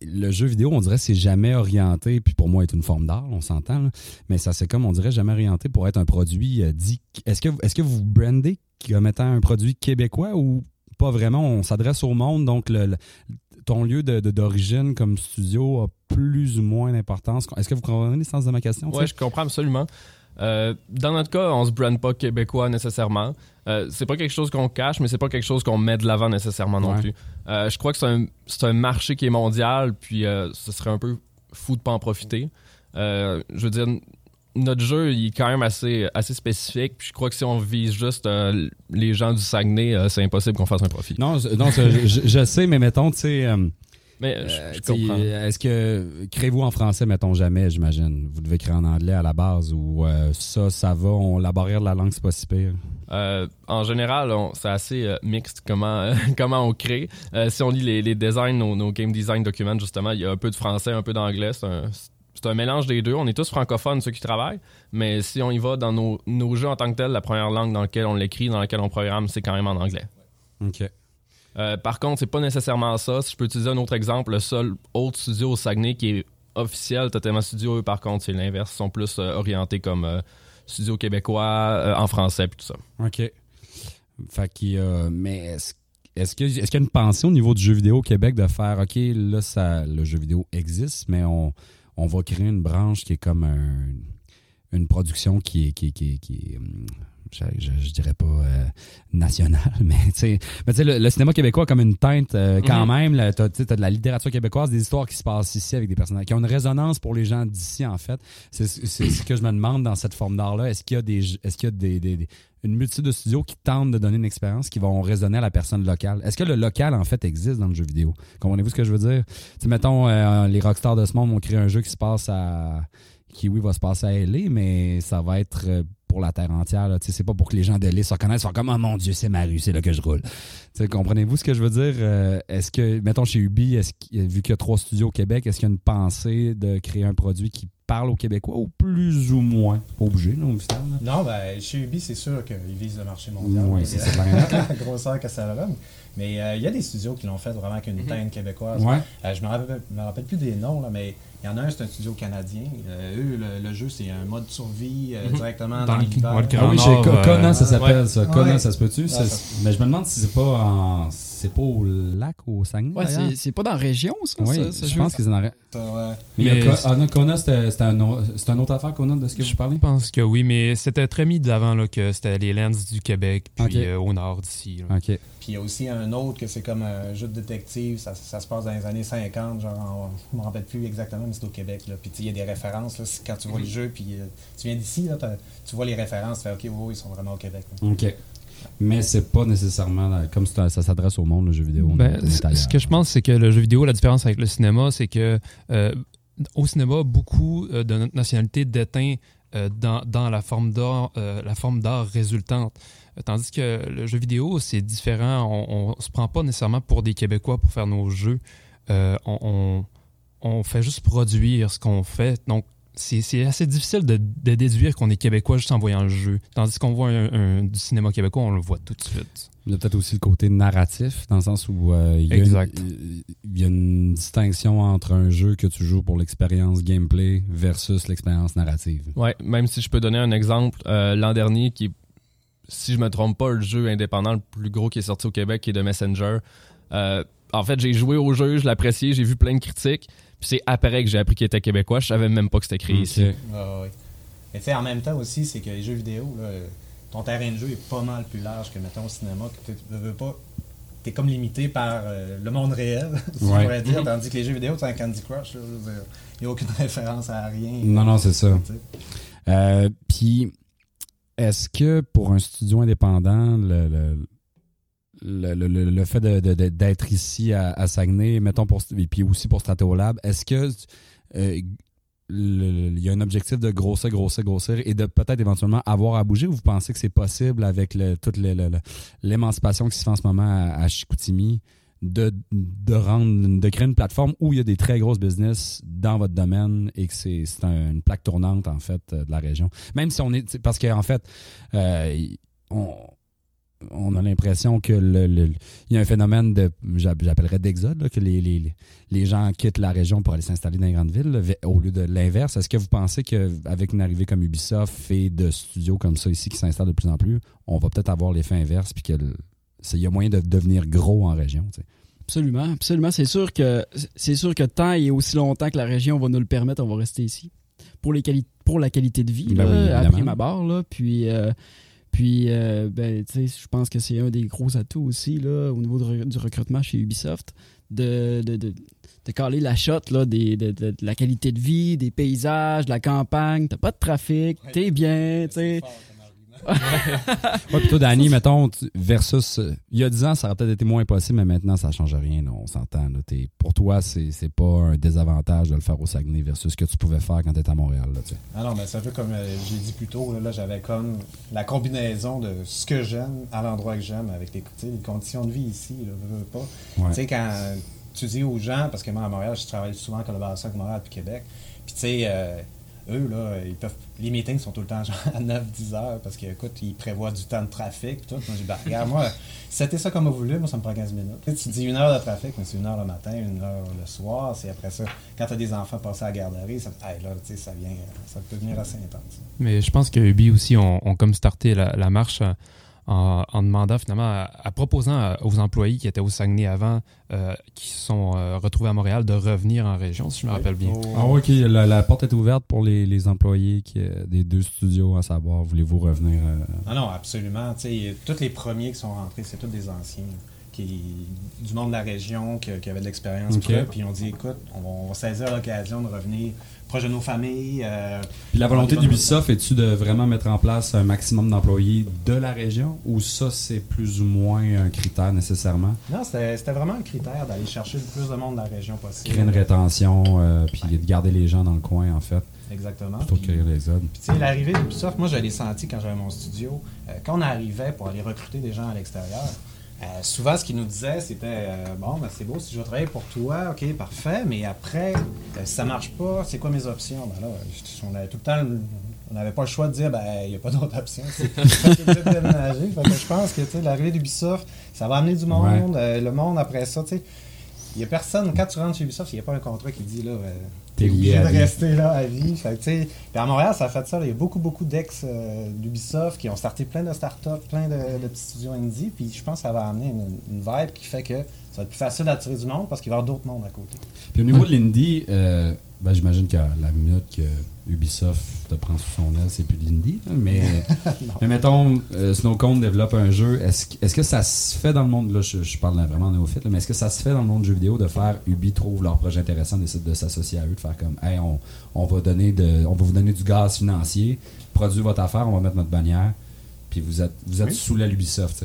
le jeu vidéo, on dirait, c'est jamais orienté, puis pour moi, est une forme d'art, on s'entend, mais ça, c'est comme, on dirait, jamais orienté pour être un produit dit. Est-ce que, est-ce que vous brandez comme étant un produit québécois ou pas vraiment? On s'adresse au monde, donc le, ton lieu d'origine comme studio a plus ou moins d'importance. Est-ce que vous comprenez le sens de ma question? Oui, je comprends absolument. Euh, dans notre cas, on se brande pas québécois nécessairement. Euh, c'est pas quelque chose qu'on cache, mais c'est pas quelque chose qu'on met de l'avant nécessairement non plus. Euh, je crois que c'est un, marché qui est mondial, puis ce serait un peu fou de pas en profiter. je veux dire, notre jeu il est quand même assez, assez spécifique. Puis je crois que si on vise juste les gens du Saguenay, c'est impossible qu'on fasse un profit. Non, non je, je, sais, mais mettons, tu sais mais euh, je, comprends. Est-ce que créez-vous en français, mettons jamais, j'imagine? Vous devez créer en anglais à la base ou euh, ça, ça va, on, la barrière de la langue, c'est pas si pire? Euh, en général, c'est assez mixte comment, comment on crée. si on lit les, les designs, nos, game design documents, justement, il y a un peu de français, un peu d'anglais. C'est un, un, mélange des deux. On est tous francophones, ceux qui travaillent, mais si on y va dans nos, nos jeux en tant que tel, la première langue dans laquelle on l'écrit, dans laquelle on programme, c'est quand même en anglais. OK. Euh, par contre, c'est pas nécessairement ça. Si je peux utiliser un autre exemple, le seul autre studio au Saguenay qui est officiel, Totalement Studio, par contre, c'est l'inverse. Ils sont plus euh, orientés comme euh, studio québécois en français et tout ça. OK. Fait mais est-ce qu'il y a une pensée au niveau du jeu vidéo au Québec de faire, OK, là, ça, le jeu vidéo existe, mais on, va créer une branche qui est comme une production qui est, qui, je, je, dirais pas euh, national, mais tu sais, le, le, cinéma québécois comme une teinte euh, quand mhm. même. Tu as, as, de la littérature québécoise, des histoires qui se passent ici avec des personnages qui ont une résonance pour les gens d'ici, en fait. C'est ce que je me demande dans cette forme d'art-là. Est-ce qu'il y a, des, est-ce qu'il y a des, des, une multitude de studios qui tentent de donner une expérience qui vont résonner à la personne locale? Est-ce que le local, en fait, existe dans le jeu vidéo? Comprenez-vous ce que je veux dire? sais mettons, euh, les rockstars de ce monde ont créé un jeu qui se passe à qui, oui, va se passer à LA, mais ça va être pour la terre entière. C'est pas pour que les gens de l'île se reconnaissent, sont comme Oh mon Dieu, c'est ma rue, c'est là que je roule. Comprenez-vous ce que je veux dire? Euh, est-ce que, mettons chez Ubi, est vu qu'il y a trois studios au Québec, est-ce qu'il y a une pensée de créer un produit qui parle aux Québécois ou plus ou moins? Pas obligé, non, Non, ben, chez Ubi, c'est sûr qu'ils visent le marché mondial. Oui, c'est ça. la grosseur que ça donne. Mais euh, il y a des studios qui l'ont fait vraiment avec une teinte québécoise. Euh, je me rappelle, me rappelle plus des noms, là, mais il y en a un, c'est un studio canadien. Euh, eux, le, jeu, c'est un mode survie euh, mhm. directement dans, l'hiver. Ah oui, chez Kona, ça s'appelle ça. Kona, ça se peut-tu? Mais je me demande si c'est pas en c'est pas au lac ou au Saguenay. Ouais, c'est pas dans la région, ça. Oui, je pense qu'ils en ont. Mais, Kona, c'était un, un autre affaire, Kona, de ce que je parlais? Je pense que oui, mais c'était très mis de l'avant que c'était les Lands du Québec, puis euh, au nord d'ici. OK. Puis il y a aussi un autre que c'est comme un jeu de détective, ça, ça, se passe dans les années 50, genre, je me rappelle plus exactement, mais c'est au Québec. Là. Puis il y a des références, là, quand tu vois le jeu, puis euh, tu viens d'ici, tu vois les références, tu fais OK, ils sont vraiment au Québec. OK. Mais c'est pas nécessairement comme ça, s'adresse au monde, le jeu vidéo. Ben, ce que je pense, c'est que le jeu vidéo, la différence avec le cinéma, c'est que euh, au cinéma, beaucoup euh, de notre nationalité déteint dans, dans, la forme d'art, la forme d'art résultante. Tandis que le jeu vidéo, c'est différent. On, ne se prend pas nécessairement pour des Québécois pour faire nos jeux. Euh, on, fait juste produire ce qu'on fait. Donc, c'est assez difficile de, déduire qu'on est Québécois juste en voyant le jeu. Tandis qu'on voit un, du cinéma québécois, on le voit tout de suite. Il y a peut-être aussi le côté narratif, dans le sens où euh, il, y a Une, distinction entre un jeu que tu joues pour l'expérience gameplay versus l'expérience narrative. Ouais, même si je peux donner un exemple, euh, l'an dernier, qui est si je me trompe pas, le jeu indépendant le plus gros qui est sorti au Québec, qui est de Messenger. Euh, en fait, j'ai joué au jeu, je l'ai apprécié, j'ai vu plein de critiques. Puis c'est après que j'ai appris qu'il était québécois. Je savais même pas que c'était créé ici. Mais tu sais, en même temps aussi, c'est que les jeux vidéo, ton terrain de jeu est pas mal plus large que, mettons, au cinéma. Que tu veux pas. T'es comme limité par euh, le monde réel, si on pourrait dire. Tandis que les jeux vidéo, tu un Candy Crush, il n'y a aucune référence à rien. Non, non, c'est ça. Euh, puis est-ce que pour un studio indépendant, le, le, fait d'être ici à, Saguenay, mettons pour et puis aussi pour Stratolab, est-ce que euh, il y a un objectif de grossir, grossir, grossir et de peut-être éventuellement avoir à bouger ou vous pensez que c'est possible avec toute l'émancipation qui se fait en ce moment à, Chicoutimi de, de rendre, de créer une plateforme où il y a des très grosses business dans votre domaine et que c'est une plaque tournante, en fait, euh, de la région? Même si on est, parce qu'en fait, euh, on, on a l'impression que le, y a un phénomène de j'appellerais d'exode que les, les, les, gens quittent la région pour aller s'installer dans les grandes villes au lieu de l'inverse. Est-ce que vous pensez qu'avec une arrivée comme Ubisoft et de studios comme ça ici qui s'installent de plus en plus, on va peut-être avoir l'effet inverse puis que il y a moyen de devenir gros en région? Absolument, absolument. C'est sûr que c'est sûr que tant et aussi longtemps que la région va nous le permettre, on va rester ici. Pour les pour la qualité de vie, ben après ma barre, là, puis euh, puis, euh, ben, je pense que c'est un des gros atouts aussi là, au niveau du recrutement chez Ubisoft, de, de, de, de caler la shot là, des, de, de, la qualité de vie, des paysages, de la campagne. T'as pas de trafic, t'es bien. sais ouais, plutôt Danny, mettons, versus. Euh, il y a 10 ans, ça aurait peut-être été moins possible, mais maintenant, ça ne change rien. on s'entend. Pour toi, c'est, c'est pas un désavantage de le faire au Saguenay versus ce que tu pouvais faire quand tu étais à Montréal. Là, ah non, mais ça fait comme euh, j'ai dit plus tôt, là, j'avais comme la combinaison de ce que j'aime à l'endroit que j'aime avec les, les conditions de vie ici. Là, veux, pas. Tu sais, quand tu dis aux gens, parce que moi, à Montréal, je travaille souvent à collaboration avec Montréal et Québec, puis tu sais. Euh, eux, là, ils peuvent. Les meetings sont tout le temps genre à 9-10 heures parce qu'écoute, ils prévoient du temps de trafic. Tout. Moi, j'ai bah, regarde, moi, c'était ça comme vous voulez, moi, ça me prend 15 minutes. Tu, dis une heure de trafic, mais c'est une heure le matin, une heure le soir. C'est après ça, quand tu as des enfants passés à la garderie, ça, là, ça, vient, ça peut devenir assez intense. Mais je pense que Ubi aussi ont, comme starté la, la marche en, demandant finalement, à, proposant aux employés qui étaient au Saguenay avant, euh, qui se sont euh, retrouvés à Montréal, de revenir en région, si je me rappelle bien. Oh. Ah oui, la, porte est ouverte pour les, employés qui, euh, des deux studios, à savoir, voulez-vous revenir? Ah non, absolument. tous les premiers qui sont rentrés, c'est tous des anciens. Qui, du monde de la région qui, avaient de l'expérience. Puis on dit, écoute, on va saisir l'occasion de revenir proche de nos familles. Euh, Puis la volonté d'Ubisoft est-tu de vraiment mettre en place un maximum d'employés de la région ou ça, c'est plus ou moins un critère nécessairement? Non, c'était vraiment un critère d'aller chercher le plus de monde de la région possible. Créer une rétention, euh, puis de garder les gens dans le coin, en fait. Exactement. Plutôt que les autres. Puis, l'arrivée d'Ubisoft, moi, je l'ai senti quand j'avais mon studio. Euh, quand on arrivait pour aller recruter des gens à l'extérieur, euh, souvent, ce qu'ils nous disaient, c'était euh, Bon, ben, c'est beau, si je veux travailler pour toi, ok, parfait, mais après, euh, si ça marche pas, c'est quoi mes options? Ben là, on avait tout le temps, on n'avait pas le choix de dire Ben, il n'y a pas d'autre option. Déménager. je pense que l'arrivée d'Ubisoft, ça va amener du monde. le monde, après ça, tu sais, il n'y a personne, quand tu rentres chez Ubisoft, il n'y a pas un contrat qui dit là t'es obligé de rester là à vie. Fait, à Montréal, ça a fait ça. Il y a beaucoup, beaucoup d'ex euh, d'Ubisoft qui ont starté plein de startups, plein de, petits studios indie. Puis je pense que ça va amener une, vibe qui fait que ça va être plus facile d'attirer du monde parce qu'il va y avoir d'autres mondes à côté. Puis au niveau de l'indie, euh, ben, j'imagine qu'à la minute que Ubisoft te prend sous son aile, c'est plus de l'indie. Mais, mais mettons, euh, Snowcone développe un jeu. Est-ce que ça se fait dans le monde, là, je, parle vraiment néophyte, mais est-ce que ça se fait dans le monde du jeu vidéo de faire Ubi trouve leur projet intéressant, décide de s'associer à eux, de faire comme, hey, on, on, va donner de, on va vous donner du gaz financier, produire votre affaire, on va mettre notre bannière, puis vous êtes, vous êtes sous la Ubisoft.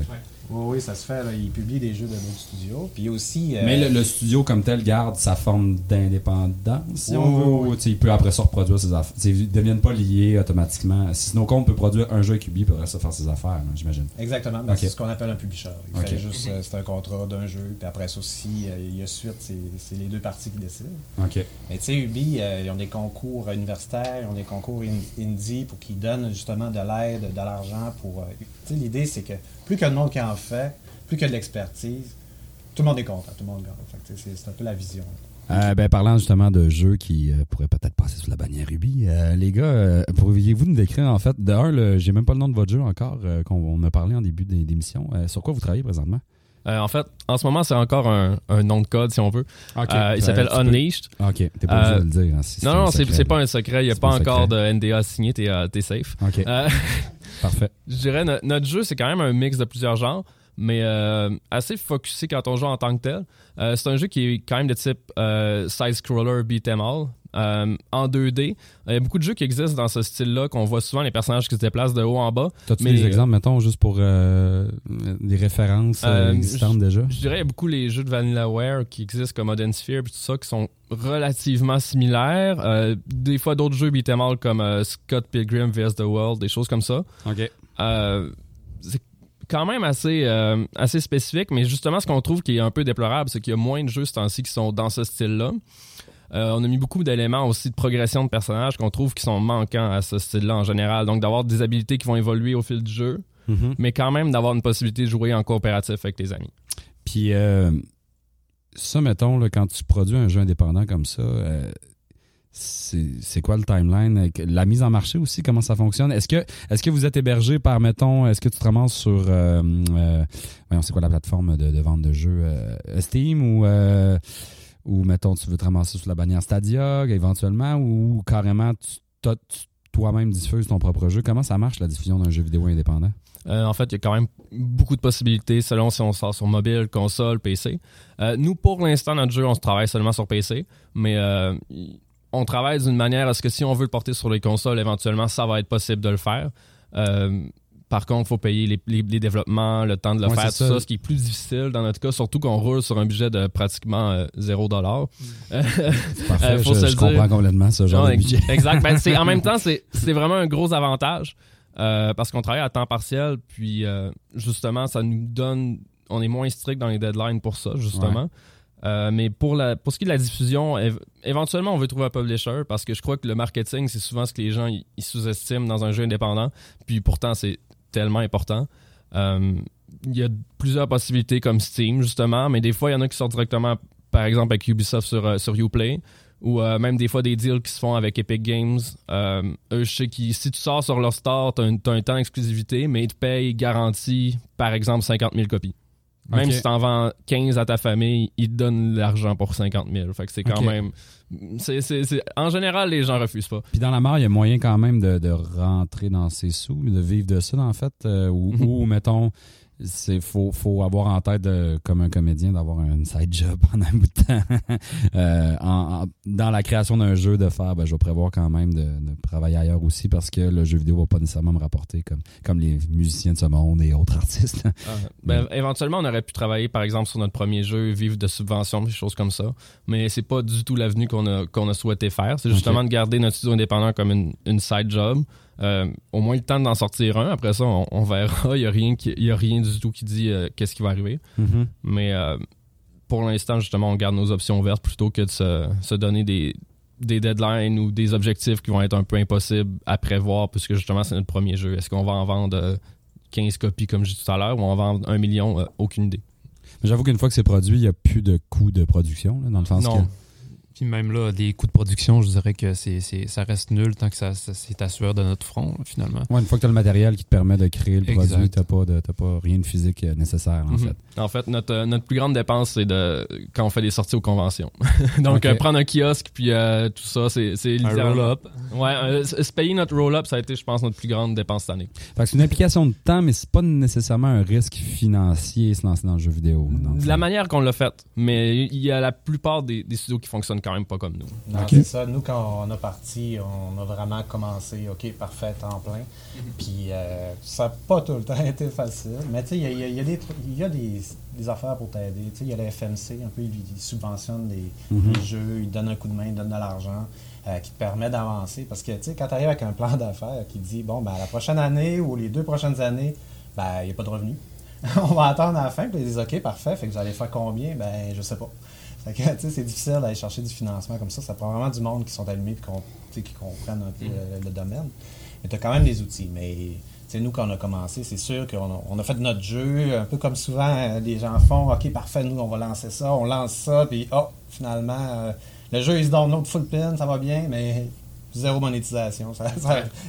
Oui, oui, ça se fait. Il publie des jeux de d'autres studios. Puis aussi. Euh, Mais le, studio comme tel garde sa forme d'indépendance, si on veut. Il peut après ça reproduire ses affaires. Ils ne deviennent pas liés automatiquement. Si compte peut produire un jeu avec Ubi, il peut ça faire ses affaires, j'imagine. Exactement. C'est ce qu'on appelle un publisher. juste, euh, c'est un contrat d'un jeu. Puis après ça aussi, euh, il y a suite, c'est les deux parties qui décident. OK. Mais tu sais, Ubi, ils ont des concours universitaires, ils ont des concours indie pour qu'ils donnent justement de l'aide, de l'argent pour. tu sais, l'idée, c'est que plus que le monde qui en fait, plus que de l'expertise, tout le monde est content, tout le monde gagne. C'est un peu la vision. Euh, ben, parlant justement de jeux qui euh, pourraient peut-être passer sous la bannière Ruby, euh, les gars, pourriez-vous nous décrire en fait, de un, j'ai même pas le nom de votre jeu encore, qu'on a parlé en début d'émission. sur quoi vous travaillez présentement? en fait, en ce moment, c'est encore un, nom de code, si on veut. il s'appelle Unleashed. Ok, t'es pas obligé de le dire. Hein, non, non, c'est pas un secret. Il n'y a pas encore de NDA signé. T'es es safe. Ok. Parfait. Je dirais, notre jeu, c'est quand même un mix de plusieurs genres, mais euh, assez focusé quand on joue en tant que tel. Euh, c'est un jeu qui est quand même de type euh, side-scroller beat'em all. En 2D. Il y a beaucoup de jeux qui existent dans ce style-là, qu'on voit souvent les personnages qui se déplacent de haut en bas. T'as-tu des exemples, mettons, juste pour des références existantes déjà? Je dirais qu'il y a beaucoup les jeux de Vanillaware qui existent comme Modern Sphere et tout ça, qui sont relativement similaires. des fois, d'autres jeux beat'em all comme Scott Pilgrim vs. The World, des choses comme ça. OK quand même assez, euh, assez spécifique, mais justement, ce qu'on trouve qui est un peu déplorable, c'est qu'il y a moins de jeux ce temps-ci qui sont dans ce style-là. Euh, on a mis beaucoup d'éléments aussi de progression de personnages qu'on trouve qui sont manquants à ce style-là en général. Donc, d'avoir des habilités qui vont évoluer au fil du jeu, Mhm. mais quand même d'avoir une possibilité de jouer en coopératif avec tes amis. Puis, euh, ça, mettons, là, quand tu produis un jeu indépendant comme ça, euh, c'est quoi le timeline? La mise en marché aussi, comment ça fonctionne? Est-ce que, est que vous êtes hébergé par, mettons, est-ce que tu te ramasses sur, voyons, c'est quoi la plateforme de, de vente de jeux? Steam ou, ou, mettons, tu veux te ramasser sur la bannière Stadia éventuellement ou carrément tu, tu- toi-même diffuses ton propre jeu? Comment ça marche la diffusion d'un jeu vidéo indépendant? Euh, en fait, il y a quand même beaucoup de possibilités selon si on sort sur mobile, console, PC. Euh, nous, pour l'instant, notre jeu, on se travaille seulement sur PC, mais euh, on travaille d'une manière à ce que si on veut le porter sur les consoles, éventuellement, ça va être possible de le faire. Euh, par contre, il faut payer les, les- les développements, le temps de le Ouais, faire, tout c'est ça. ça. ce qui est plus difficile dans notre cas, surtout qu'on roule sur un budget de pratiquement euh, 0 dollar. C'est parfait, Euh, faut je, se je le comprends complètement ce genre Non, de budget. Exact. Ben, c'est- en même temps, c'est c'est vraiment un gros avantage euh, parce qu'on travaille à temps partiel, puis euh, justement, ça nous donne. On est moins strict dans les deadlines pour ça, justement. Euh, mais pour, la, pour ce qui est de la diffusion, év- éventuellement, on veut trouver un publisher parce que je crois que le marketing, c'est souvent ce que les gens ils sous-estiment dans un jeu indépendant. Puis pourtant, c'est tellement important. Euh, Il y a plusieurs possibilités comme Steam, justement, mais des fois, il y en a qui sortent directement, par exemple, avec Ubisoft sur, euh, sur Uplay ou euh, même des fois des deals qui se font avec Epic Games. Eux, je sais que si tu sors sur leur store, tu as, un temps d'exclusivité, mais ils te payent garantie, par exemple, 50 000 copies. Même Ok. si tu en vends 15 à ta famille, ils te donnent l'argent pour 50 000. Fait que c'est quand même. En général, les gens refusent pas. Puis dans la mort, il y a moyen quand même de, de rentrer dans ses sous, de vivre de ça, en fait. euh, ou, ou, mettons, c'est faut, faut avoir en tête, de- comme un comédien, d'avoir un side job pendant un bout de temps. Euh, en- en- dans la création d'un jeu, de faire, ben, je vais prévoir quand même de, de travailler ailleurs aussi parce que le jeu vidéo va pas nécessairement me rapporter comme, comme les musiciens de ce monde et autres artistes. Ben, Éventuellement, on aurait pu travailler, par exemple, sur notre premier jeu, vivre de subventions, des choses comme ça. Mais c'est pas du tout l'avenue qu'on a, qu'on a souhaité faire. C'est justement de garder notre studio indépendant comme une, une side job. Euh, au moins le temps d'en sortir un. Après ça, on, on verra. Il n'y a, rien qui- il y a rien du tout qui dit euh, qu'est-ce qui va arriver. Mhm. Mais euh, pour l'instant, justement, on garde nos options ouvertes plutôt que de se, se donner des, des deadlines ou des objectifs qui vont être un peu impossibles à prévoir, puisque justement, c'est notre premier jeu. Est-ce qu'on va en vendre euh, 15 copies, comme je disais tout à l'heure, ou on va en vendre un million Aucune idée. J'avoue qu'une fois que c'est produit, il n'y a plus de coût de production, là, dans le sens Non. que. Puis même là, des coûts de production, je dirais que c'est, c'est- ça reste nul tant que ça, ça- c'est assuré de notre front, là, finalement. Ouais, une fois que tu as le matériel qui te permet de créer le Exact. produit, tu n'as pas, de- pas rien de physique euh, nécessaire, en Mhm. fait. En fait, notre, euh, notre plus grande dépense, c'est de quand on fait des sorties aux conventions. Donc, euh, prendre un kiosque, puis euh, tout ça, c'est roll-up. Ouais, euh, se payer notre roll-up, ça a été, je pense, notre plus grande dépense cette année. Fait que c'est une implication de temps, mais c'est pas nécessairement un risque financier se lancer dans le jeu vidéo. De la manière qu'on l'a fait, mais il y a la plupart des, des studios qui fonctionnent quand même pas comme nous. C'est ça. Nous, quand on a parti, on a vraiment commencé, OK, parfait, temps plein. Puis euh, ça n'a pas tout le temps été facile. Mais tu sais, il y a, y a- il y a des, trucs- il y a des, des affaires pour t'aider. Tu sais, il y a la FMC, un peu, ils, ils subventionnent les, Mhm. les jeux, ils donnent un coup de main, ils donnent de l'argent. euh, qui te permet d'avancer. Parce que, tu sais, quand tu arrives avec un plan d'affaires qui dit, bon, ben, la prochaine année ou les deux prochaines années, ben, il n'y a pas de revenus. on va attendre à la fin, puis ils disent, OK, parfait, fait que vous allez faire combien? Ben, je sais pas. Fait que, tu sais, c'est difficile d'aller chercher du financement comme ça. Ça prend vraiment du monde qui sont allumés et qui comprennent un peu le, le domaine. Mais tu as quand même des outils. Mais tu sais, nous, quand on a commencé, c'est sûr qu'on a, on a fait notre jeu, un peu comme souvent euh, les gens font. OK, parfait, nous, on va lancer ça, on lance ça, puis oh, finalement, euh, le jeu, il se donne notre full pin, ça va bien, mais zéro monétisation.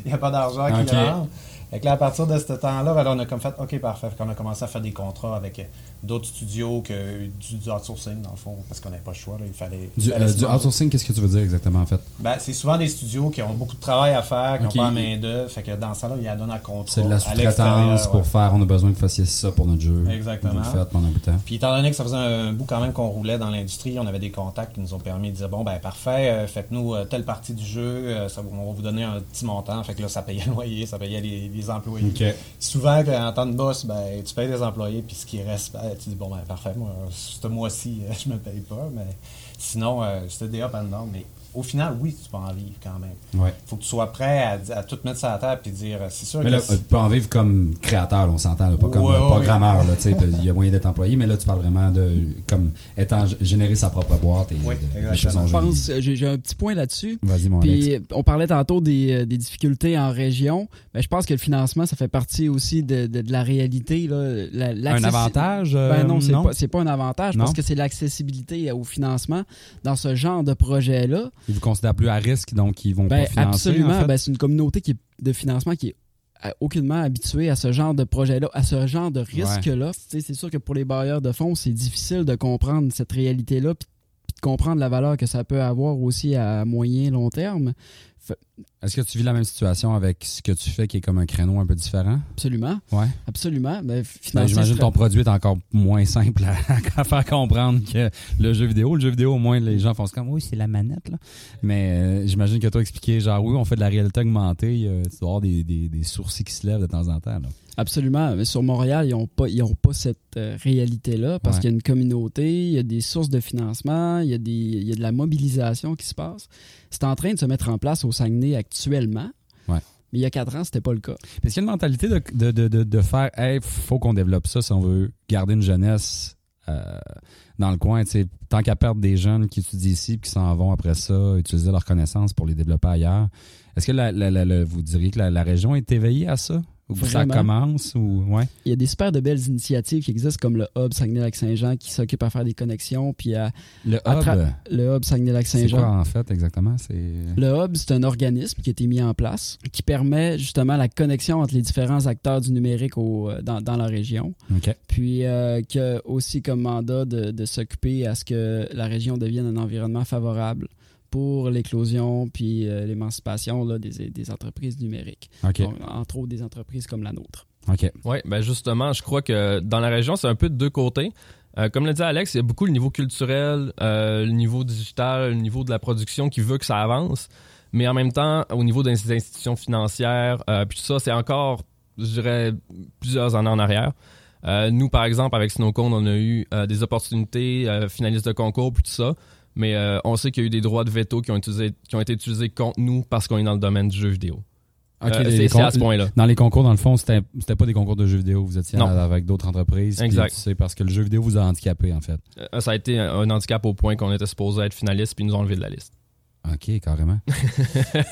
Il n'y a pas d'argent qui rentre. Fait que là, à partir de ce temps-là, ben on a comme fait, OK, parfait. Fait qu'on a commencé à faire des contrats avec d'autres studios que du, du outsourcing, dans le fond, parce qu'on n'avait pas le choix. Là, il fallait, Du, fallait euh, du outsourcing, qu'est-ce que tu veux dire exactement, en fait? Ben, c'est souvent des studios qui ont beaucoup de travail à faire, qui Ok. n'ont pas la main d'œuvre. Fait que dans ça, là, il y a donné à contrat. C'est de la sous-traitance pour ouais. faire, on a besoin que vous fassiez ça pour notre jeu. Exactement. Vous le faites pendant un bout de temps. Puis étant donné que ça faisait un bout quand même qu'on roulait dans l'industrie, on avait des contacts qui nous ont permis de dire bon ben parfait, euh, faites-nous euh, telle partie du jeu, ça, on va vous donner un petit montant. Fait que là, ça payait le loyer, ça payait les, les employés. Souvent, en temps de boss, ben, tu payes des employés, puis ce qui reste, ben, tu dis bon ben parfait, moi, ce mois-ci, euh, je me paye pas, mais sinon, euh, c'était des up and down, mais au final, oui, tu peux en vivre quand même. Il faut que tu sois prêt à, tout mettre sur la table et dire, c'est sûr mais là, tu peux en vivre comme créateur, on s'entend, pas comme programmeur. Il y a moyen d'être employé, mais là, tu parles vraiment de comme étant générer sa propre boîte et oui, Je pense, j'ai un petit point là-dessus. Vas-y, mon Puis, on parlait tantôt des, euh, des difficultés en région. Mais je pense que le financement, ça fait partie aussi de, de, la réalité. Là. un avantage? ben non, c'est pas, pas un avantage parce que c'est l'accessibilité au financement dans ce genre de projet-là. Ils vous considèrent plus à risque, donc ils vont pas ben, financer. Absolument. Ben, c'est une communauté qui de financement qui est euh, aucunement habituée à ce genre de projet-là, à ce genre de risque-là. C'est sûr que pour les bailleurs de fonds, c'est difficile de comprendre cette réalité-là, puis de comprendre la valeur que ça peut avoir aussi à moyen long terme. Est-ce que tu vis la même situation avec ce que tu fais qui est comme un créneau un peu différent? Absolument. Ouais. Absolument. Ben, ben J'imagine que ton produit est encore moins simple à, faire comprendre que le jeu vidéo. Le jeu vidéo, au moins, les gens font comme oui, c'est la manette. Là. Mais euh, j'imagine que toi expliqué genre oui, on fait de la réalité augmentée. tu dois avoir des, des, des, sourcils qui se lèvent de temps en temps. Là. Absolument. Mais sur Montréal, ils n'ont pas, ils ont pas cette euh, réalité-là parce qu'il y a une communauté, il y a des sources de financement, il y, a des, il y a de la mobilisation qui se passe. C'est en train de se mettre en place au Saguenay actuellement. Ouais. Mais il y a quatre ans, c'était pas le cas. Parce qu'il y a une mentalité de, de, de, de faire il faut qu'on développe ça si on veut garder une jeunesse euh, dans le coin. Tant qu'à perdre des jeunes qui étudient ici et qui s'en vont après ça, utiliser leurs connaissances pour les développer ailleurs. Est-ce que la, vous diriez que la région est éveillée à ça? Où ça commence ou ouais. Il y a des super de belles initiatives qui existent comme le hub Saguenay-Lac-Saint-Jean qui s'occupe à faire des connexions puis à le hub? le hub Saguenay-Lac-Saint-Jean. C'est quoi en fait exactement? C'est Le hub c'est un organisme qui a été mis en place qui permet justement la connexion entre les différents acteurs du numérique au, dans, dans la région. Puis euh, qui a aussi comme mandat de, de s'occuper à ce que la région devienne un environnement favorable pour l'éclosion puis euh, l'émancipation des, des, entreprises numériques. entre autres des entreprises comme la nôtre. OK. Oui, ben justement, je crois que dans la région, c'est un peu de deux côtés. Euh, comme l'a dit Alex, il y a beaucoup le niveau culturel, euh, le niveau digital, le niveau de la production qui veut que ça avance. Mais en même temps, au niveau des institutions financières, puis tout ça, c'est encore, je dirais, plusieurs années en arrière. nous, par exemple, avec Snowcone, on a eu des opportunités, finalistes de concours, puis tout ça. Mais euh, on sait qu'il y a eu des droits de veto qui ont, qui ont été utilisés contre nous parce qu'on est dans le domaine du jeu vidéo. Euh, c'est à ce point-là. Dans les concours, dans le fond, c'était pas des concours de jeux vidéo. Vous étiez avec d'autres entreprises. Exact. C'est parce que le jeu vidéo vous a handicapé, en fait. Euh, ça a été un, handicap au point qu'on était supposé être finaliste puis ils nous ont enlevé de la liste. OK, carrément.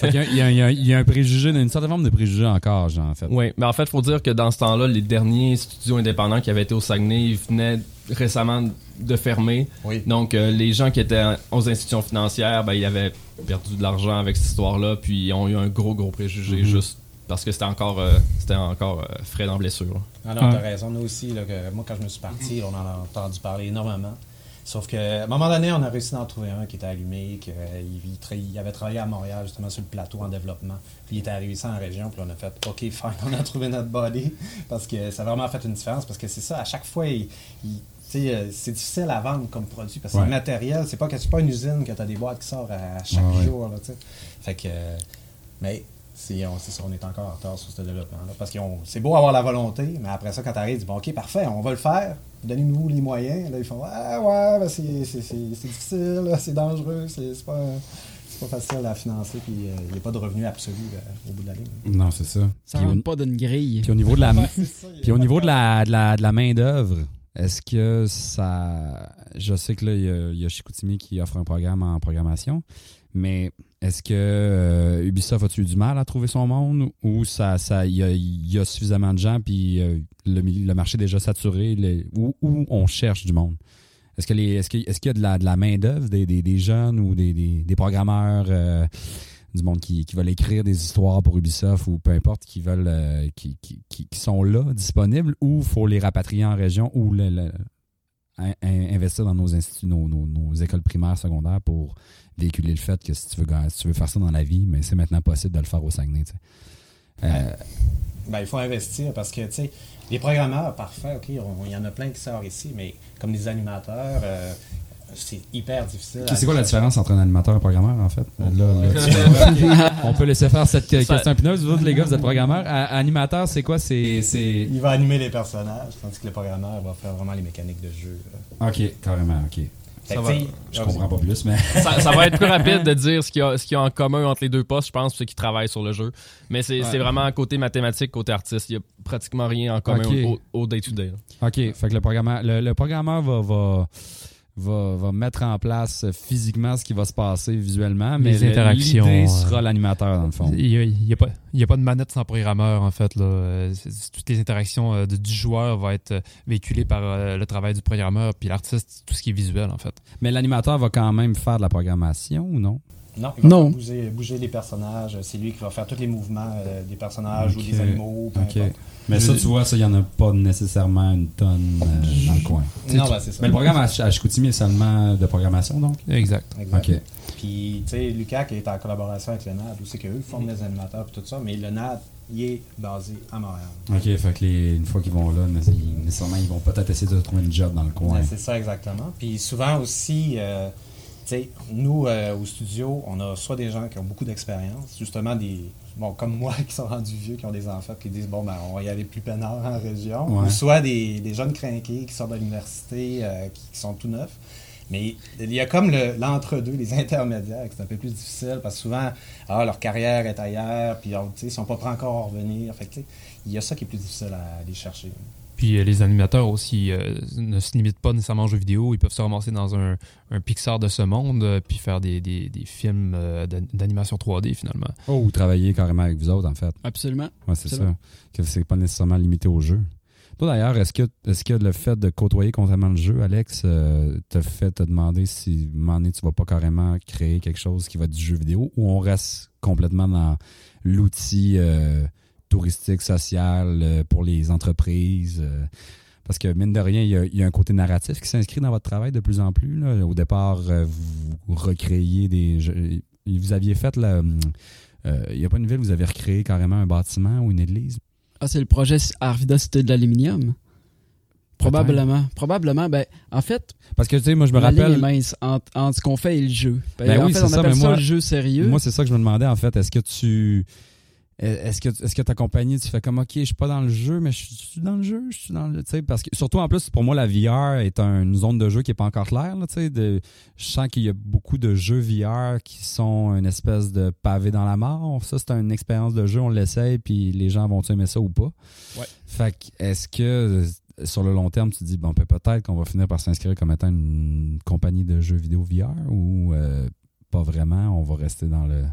il, y a, un préjugé, une certaine forme de préjugé encore, genre, en fait. Oui, mais en fait, il faut dire que dans ce temps-là, les derniers studios indépendants qui avaient été au Saguenay, ils venaient récemment de fermer. Donc, euh, les gens qui étaient aux institutions financières, ben, ils avaient perdu de l'argent avec cette histoire-là, puis ils ont eu un gros, gros préjugé mm-hmm. juste parce que c'était encore, euh, c'était encore euh, frais dans blessure. Ah non, t'as raison. Nous aussi, moi, quand je me suis parti, on en a entendu parler énormément. Sauf qu'à un moment donné, on a réussi d'en trouver un qui était allumé, qu'il il, avait travaillé à Montréal, justement, sur le plateau en développement. Puis il était arrivé ici en région, puis on a fait OK, fine, on a trouvé notre body. Parce que ça a vraiment fait une différence. Parce que c'est ça, à chaque fois, il, euh, c'est difficile à vendre comme produit parce que le matériel, c'est pas que c'est pas une usine que tu as des boîtes qui sortent à chaque jour. Là, fait que, mais c'est, on, ça, on est encore en retard sur ce développement-là. Parce que c'est beau avoir la volonté, mais après ça, quand tu arrives, tu dis bon, OK, parfait, on va le faire, donnez-nous les moyens. Là, ils font Ah ouais, ben, c'est, difficile, c'est dangereux, c'est, pas. pas facile à financer, puis euh, il n'y a pas de revenu absolu euh, au bout de la ligne. Non, c'est ça. Ça rentre pas d'une grille. Puis au niveau de la, puis au niveau de la, de la, de la main-d'œuvre, est-ce que ça. Je sais que là, il y, a, Chicoutimi qui offre un programme en programmation, mais est-ce que euh, Ubisoft a-tu eu du mal à trouver son monde? Ou ça, ça, il y a, suffisamment de gens puis euh, le, marché est déjà saturé ou, on cherche du monde? Est-ce que est-ce qu'il y a de la, de la main d'œuvre des, jeunes ou des, programmeurs? Euh, du monde qui, qui veulent écrire des histoires pour Ubisoft ou peu importe, qui veulent qui, qui, qui, sont là, disponibles, ou faut les rapatrier en région ou le, investir dans nos instituts, nos, écoles primaires, secondaires pour véhiculer le fait que si tu veux, si tu veux faire ça dans la vie, mais c'est maintenant possible de le faire au Saguenay. Euh, ben, il faut investir parce que, tu sais, les programmeurs, parfait, il y en a plein qui sortent ici, mais comme les animateurs, euh, c'est hyper difficile. C'est quoi la différence entre un animateur et un programmeur, en fait? Là, on peut laisser faire cette question épineuse. Vous autres, les gars, vous êtes programmeur. animateur, c'est quoi? C'est, Il va animer les personnages, tandis que le programmeur va faire vraiment les mécaniques de jeu. OK, carrément, OK. Ça va, je comprends pas plus, mais. ça, va être plus rapide de dire ce qu'il y, a en commun entre les deux postes, je pense, pour ceux qui travaillent sur le jeu. Mais c'est vraiment côté mathématique, côté artiste. Il n'y a pratiquement rien en commun au day-to-day. OK. Fait que le programmeur, le, programmeur va va, mettre en place physiquement ce qui va se passer visuellement, mais interactions l'idée sera l'animateur dans le fond. Il n'y a, pas, a pas de manette sans programmeur en fait. Là. Toutes les interactions euh, du joueur vont être véhiculées par euh, le travail du programmeur, puis l'artiste, tout ce qui est visuel en fait. Mais l'animateur va quand même faire de la programmation ou non? Non, il va Bouger, bouger, les personnages. C'est lui qui va faire tous les mouvements euh, des personnages ou des animaux. Mais ça, tu vois, ça, il n'y en a pas nécessairement une tonne euh, dans le coin. Non, ben, c'est ça. Mais le programme à, Chicoutimi est seulement de programmation, donc? Exact. exact. Puis, tu sais, Lucas qui est en collaboration avec le NAD, où c'est qu'eux forment les animateurs et tout ça, mais le NAD, il est basé à Montréal. OK, fait que les, une fois qu'ils vont là, nécessairement, ils vont peut-être essayer de trouver une job dans le coin. c'est ça, exactement. Puis souvent aussi... Euh, sais, nous, euh, au studio, on a soit des gens qui ont beaucoup d'expérience, justement des, bon, comme moi, qui sont rendus vieux, qui ont des enfants, qui disent, bon, ben, on va y aller plus peinard en région, ou soit des, des, jeunes crinqués qui sortent de l'université, euh, qui, sont tout neufs. Mais il y a comme l'entre-deux, les intermédiaires, qui c'est un peu plus difficile, parce que souvent, ah, leur carrière est ailleurs, puis ils ne sont pas prêts encore à revenir. Fait il y a ça qui est plus difficile à aller chercher. Puis euh, les animateurs aussi euh, ne se limitent pas nécessairement aux jeux vidéo. Ils peuvent se ramasser dans un, Pixar de ce monde euh, puis faire des, films d'animation 3D finalement. Oh, ou travailler carrément avec vous autres en fait. Absolument. Ouais, c'est ça. Que c'est pas nécessairement limité au jeu. Toi d'ailleurs, est-ce que, est que le fait de côtoyer constamment le jeu, Alex, te fait te demander si à un moment donné, tu vas pas carrément créer quelque chose qui va être du jeu vidéo ou on reste complètement dans l'outil touristique, social, euh, pour les entreprises. Euh, parce que, mine de rien, il y, a, un côté narratif qui s'inscrit dans votre travail de plus en plus. Au départ, euh, vous recréiez des. Vous aviez fait la. Il n'y a pas une ville, vous avez recréé carrément un bâtiment ou une église? Ah, c'est le projet Arvida Cité de l'Aluminium. Probablement. Probablement. Ben, en fait. Parce que, tu sais, moi, je me rappelle. mince entre, ce qu'on fait et le jeu. Ben, oui, c'est ça, mais moi, le jeu sérieux. Moi, c'est ça que je me demandais, en fait. Est-ce que tu est-ce que est-ce que ta compagnie tu fais comme ok je suis pas dans le jeu mais je suis dans le jeu? Je suis dans le tu sais parce que surtout en plus pour moi la VR est une zone de jeu qui est pas encore claire tu sais je sens qu'il y a beaucoup de jeux VR qui sont une espèce de pavé dans la mort ça c'est une expérience de jeu on l'essaye puis les gens vont aimer ça ou pas? Ouais. fait est-ce que sur le long terme tu te dis bon peut-être qu'on va finir par s'inscrire comme étant une compagnie de jeux vidéo VR ou euh, pas vraiment on va rester dans le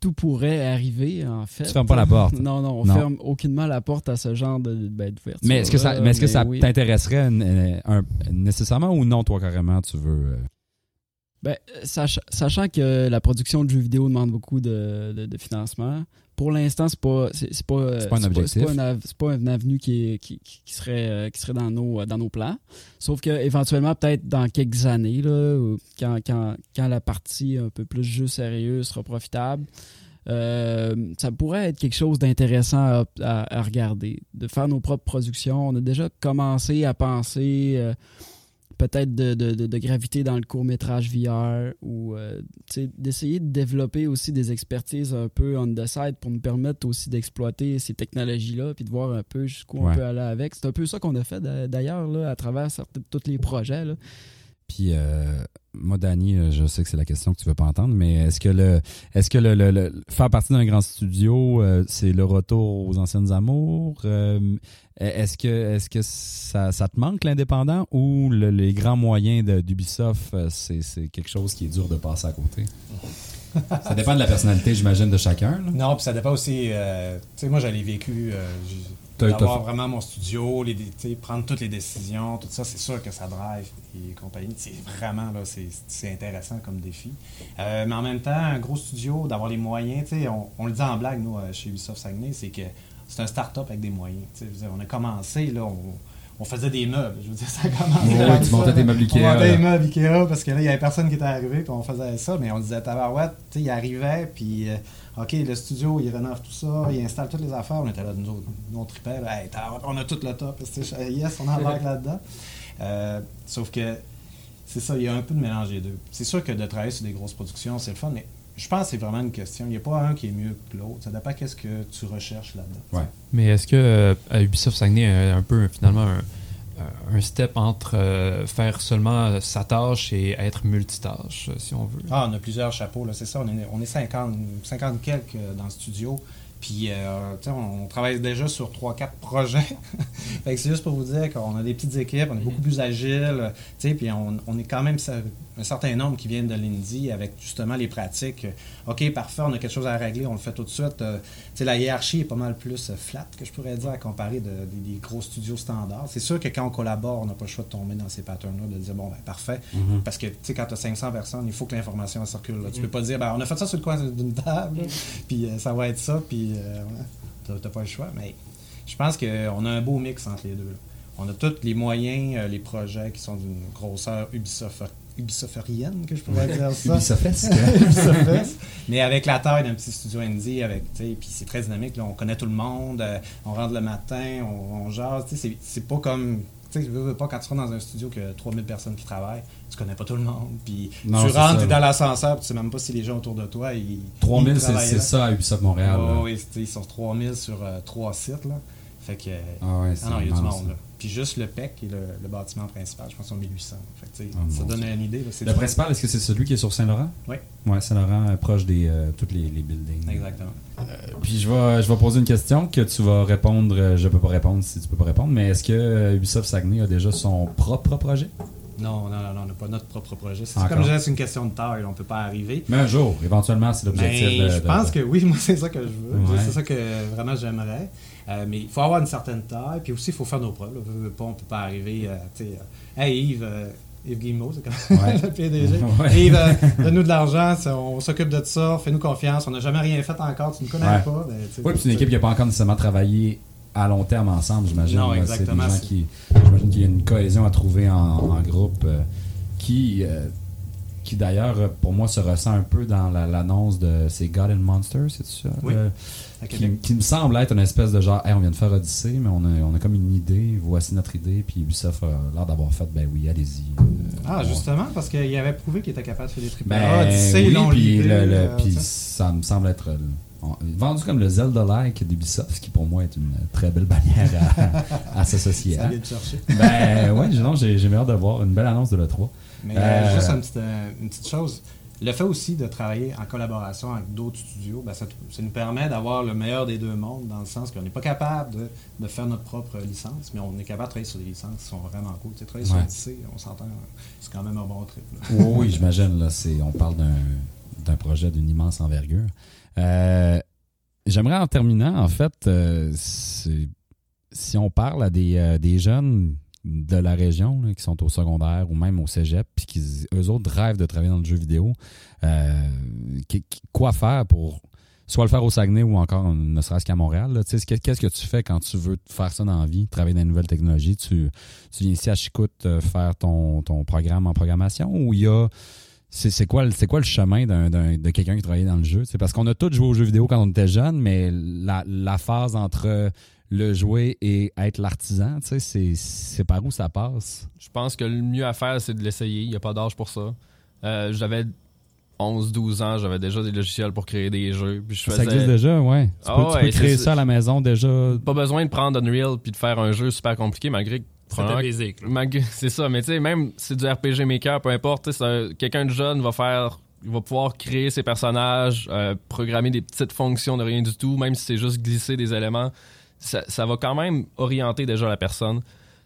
tout, pourrait arriver, en fait. Tu fermes pas la porte. Non, non, on ne ferme aucunement la porte à ce genre de, ben, d'ouverture. Mais est-ce que ça, mais est-ce que ça t'intéresserait nécessairement ou non, toi, carrément, tu veux. Euh? Ben, sachant que la production de jeux vidéo demande beaucoup de financement, pour l'instant, c'est pas c'est pas c'est pas un objectif. C'est pas, une avenue qui, qui, serait euh, qui serait dans nos dans nos plans. Sauf que éventuellement peut-être dans quelques années là, quand, quand, la partie un peu plus jeu sérieux sera profitable, euh, ça pourrait être quelque chose d'intéressant à, regarder, de faire nos propres productions. On a déjà commencé à penser euh, peut-être de, de, de, graviter dans le court-métrage VR ou euh, d'essayer de développer aussi des expertises un peu on the side pour nous permettre aussi d'exploiter ces technologies-là puis de voir un peu jusqu'où on peut aller avec. C'est un peu ça qu'on a fait d'ailleurs à travers tous les projets. Là. Puis, euh, moi, Danny, euh, je sais que c'est la question que tu veux pas entendre, mais est-ce que le, est-ce que le, faire partie d'un grand studio, euh, c'est le retour aux anciennes amours? Est-ce que, ça, ça te manque l'indépendant ou les grands moyens d'Ubisoft, c'est, c'est quelque chose qui est dur de passer à côté? Ça dépend de la personnalité, j'imagine, de chacun. Non, puis ça dépend aussi. tu sais, moi, j'avais vécu d'avoir vraiment mon studio, les, prendre toutes les décisions, tout ça, c'est sûr que ça drive et compagnie. C'est vraiment là, c'est intéressant comme défi. Euh, mais en même temps, un gros studio, d'avoir les moyens, on, on le dit en blague, nous, euh, chez Ubisoft Saguenay, c'est que c'est un start-up avec des moyens. on a commencé, là, on, faisait des meubles. Je veux dire, ça a commencé. Ouais, tu montais des meubles Ikea. On montait des meubles Ikea parce que là, il n'y avait personne qui était arrivé, puis on faisait ça, mais on disait, tabarouette, tu sais, il arrivait, puis. Euh, OK, le studio, il rénove tout ça, il installe toutes les affaires. On était là, nous autres, nous, on tripait. on a tout le top. Yes, on embarque là-dedans. Euh, sauf que c'est ça, il y a un peu de mélange des deux. C'est sûr que de travailler sur des grosses productions, c'est le fun, mais je pense que c'est vraiment une question. Il n'y a pas un qui est mieux que l'autre. Ça dépend qu'est-ce que tu recherches là-dedans. Ouais. Mais est-ce que euh, Ubisoft Saguenay a un peu finalement un step entre faire seulement sa tâche et être multitâche, si on veut. Ah, on a plusieurs chapeaux, c'est ça. On est, on est 50, 50 quelques dans le studio. Puis, euh, on travaille déjà sur 3-4 projets. c'est juste pour vous dire qu'on a des petites équipes, on est beaucoup plus agile. Puis, on, on, est quand même un certain nombre qui viennent de l'Indie avec justement les pratiques. OK, parfait, on a quelque chose à régler, on le fait tout de suite. Euh, la hiérarchie est pas mal plus euh, flat, que je pourrais dire, à comparer de, des gros studios standards. C'est sûr que quand on collabore, on n'a pas le choix de tomber dans ces patterns-là, de dire, bon, ben parfait. Mm-hmm. Parce que, tu sais, quand tu as 500 personnes, il faut que l'information circule. Tu peux pas dire, ben, on a fait ça sur le coin d'une table, puis ça va être ça, puis tu n'as pas le choix. Mais je pense qu'on a un beau mix entre les deux. On a tous les moyens, euh, les projets qui sont d'une grosseur Ubisoft ubisoferienne, que je pourrais dire ça. Ubisoft Mais avec la taille d'un petit studio indie, avec, puis c'est très dynamique. on connaît tout le monde, euh, on rentre le matin, on, on jase. C'est pas comme tu sais, veux, pas, quand tu seras dans un studio que 3000 personnes qui travaillent, tu connais pas tout le monde. Puis tu rentres, tu es dans l'ascenseur, tu sais même pas si les gens autour de toi. Ils, 3000, c'est ça à Ubisoft Montréal. oui, ils sont 3000 sur euh, trois sites. Là. Fait que. Ah ouais, ah non, il y a du monde. Là. Puis juste le PEC, qui est le, bâtiment principal, je pense sont 1800. Fait que, oh, ça donne une idée. le principal, est-ce que c'est celui qui est sur Saint-Laurent? Oui. Oui, Saint-Laurent, euh, proche de euh, tous les, les, buildings. Exactement. Euh, puis je vais, je vais poser une question que tu vas répondre. Je peux pas répondre si tu peux pas répondre, mais est-ce que Ubisoft Saguenay a déjà son propre projet? Non, non, non, on n'a pas notre propre projet. C'est comme je c'est une question de taille, on ne peut pas arriver. Mais un jour, éventuellement, c'est l'objectif. De, je pense que oui, moi, c'est ça que je veux. C'est ça que vraiment j'aimerais. Euh, mais il faut avoir une certaine taille, puis aussi, il faut faire nos preuves. On ne peut pas arriver, euh, tu sais, euh, hey Yves, Yves Guillemot, c'est comme le PDG. Yves, donne-nous de l'argent, on s'occupe de ça, fais-nous confiance, on n'a jamais rien fait encore, tu ne connais pas. Ben, oui, puis c'est une équipe qui n'a pas encore nécessairement travaillé à long terme ensemble, j'imagine. Non, exactement. J'imagine qu'il y a une cohésion à trouver en, groupe qui qui d'ailleurs, pour moi, se ressent un peu dans l'annonce de c'est God and Monsters, c'est ça? Oui qui, me semble être une espèce de genre, on vient de faire Odyssey, mais on a, on a comme une idée, voici notre idée, puis Ubisoft a l'air d'avoir fait, ben oui, allez-y. Euh, ah, justement, parce qu'il avait prouvé qu'il était capable de faire des trucs. Ben, ah, Odyssey, oui, puis euh, ça me semble être euh, vendu comme le Zelda-like d'Ubisoft, ce qui pour moi est une très belle bannière à, s'associer à. chercher. Ben ouais, j'ai hâte de voir une belle annonce de l'E3. Mais juste une petite, une petite chose, le fait aussi de travailler en collaboration avec d'autres studios, ben, ça, nous permet d'avoir le meilleur des deux mondes, dans le sens qu'on n'est pas capable de, faire notre propre licence, mais on est capable de travailler sur des licences qui sont vraiment cool. Tu sais, travailler sur Odyssey, on s'entend, c'est quand même un bon trip. Oui, oui j'imagine. on parle d'un projet d'une immense envergure. Euh, j'aimerais en terminant, en fait, euh, si on parle à des, euh, des jeunes de la région qui sont au secondaire ou même au cégep, puis qui eux autres rêvent de travailler dans le jeu vidéo, euh, quoi faire pour soit le faire au Saguenay ou encore ne serait-ce qu'à Montréal. Qu'est-ce que tu fais quand tu veux faire ça dans la vie, travailler dans les nouvelles technologies? Tu, tu viens ici à Chicout euh, faire ton, ton programme en programmation ou il y a. C'est quoi, quoi le chemin de quelqu'un qui travaille dans le jeu? C'est parce qu'on a tous joué aux jeux vidéo quand on était jeune, mais la phase entre le jouer et être l'artisan, tu sais, c'est par où ça passe? Je pense que le mieux à faire, c'est de l'essayer. Il n'y a pas d'âge pour ça. Euh, j'avais 11-12 ans, j'avais déjà des logiciels pour créer des jeux. Puis je Ça existe déjà, ouais. Tu peux, ah créer ça à la maison déjà. Pas besoin de prendre Unreal puis de faire un jeu super compliqué, malgré que c'est ça, mais tu sais, même si c'est du RPG Maker, peu importe, quelqu'un de jeune va faire il va pouvoir créer ses personnages, euh, programmer des petites fonctions de rien du tout, même si c'est juste glisser des éléments ça, va quand même orienter déjà la personne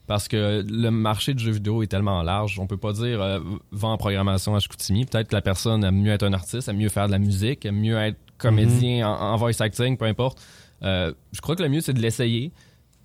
parce que le marché du jeu vidéo est tellement large. On peut pas dire euh, en programmation à Chicoutimi. Peut-être que la personne aime mieux être un artiste, aime mieux faire de la musique, aime mieux être comédien mhm. en, voice acting, peu importe. Euh, je crois que le mieux, c'est de l'essayer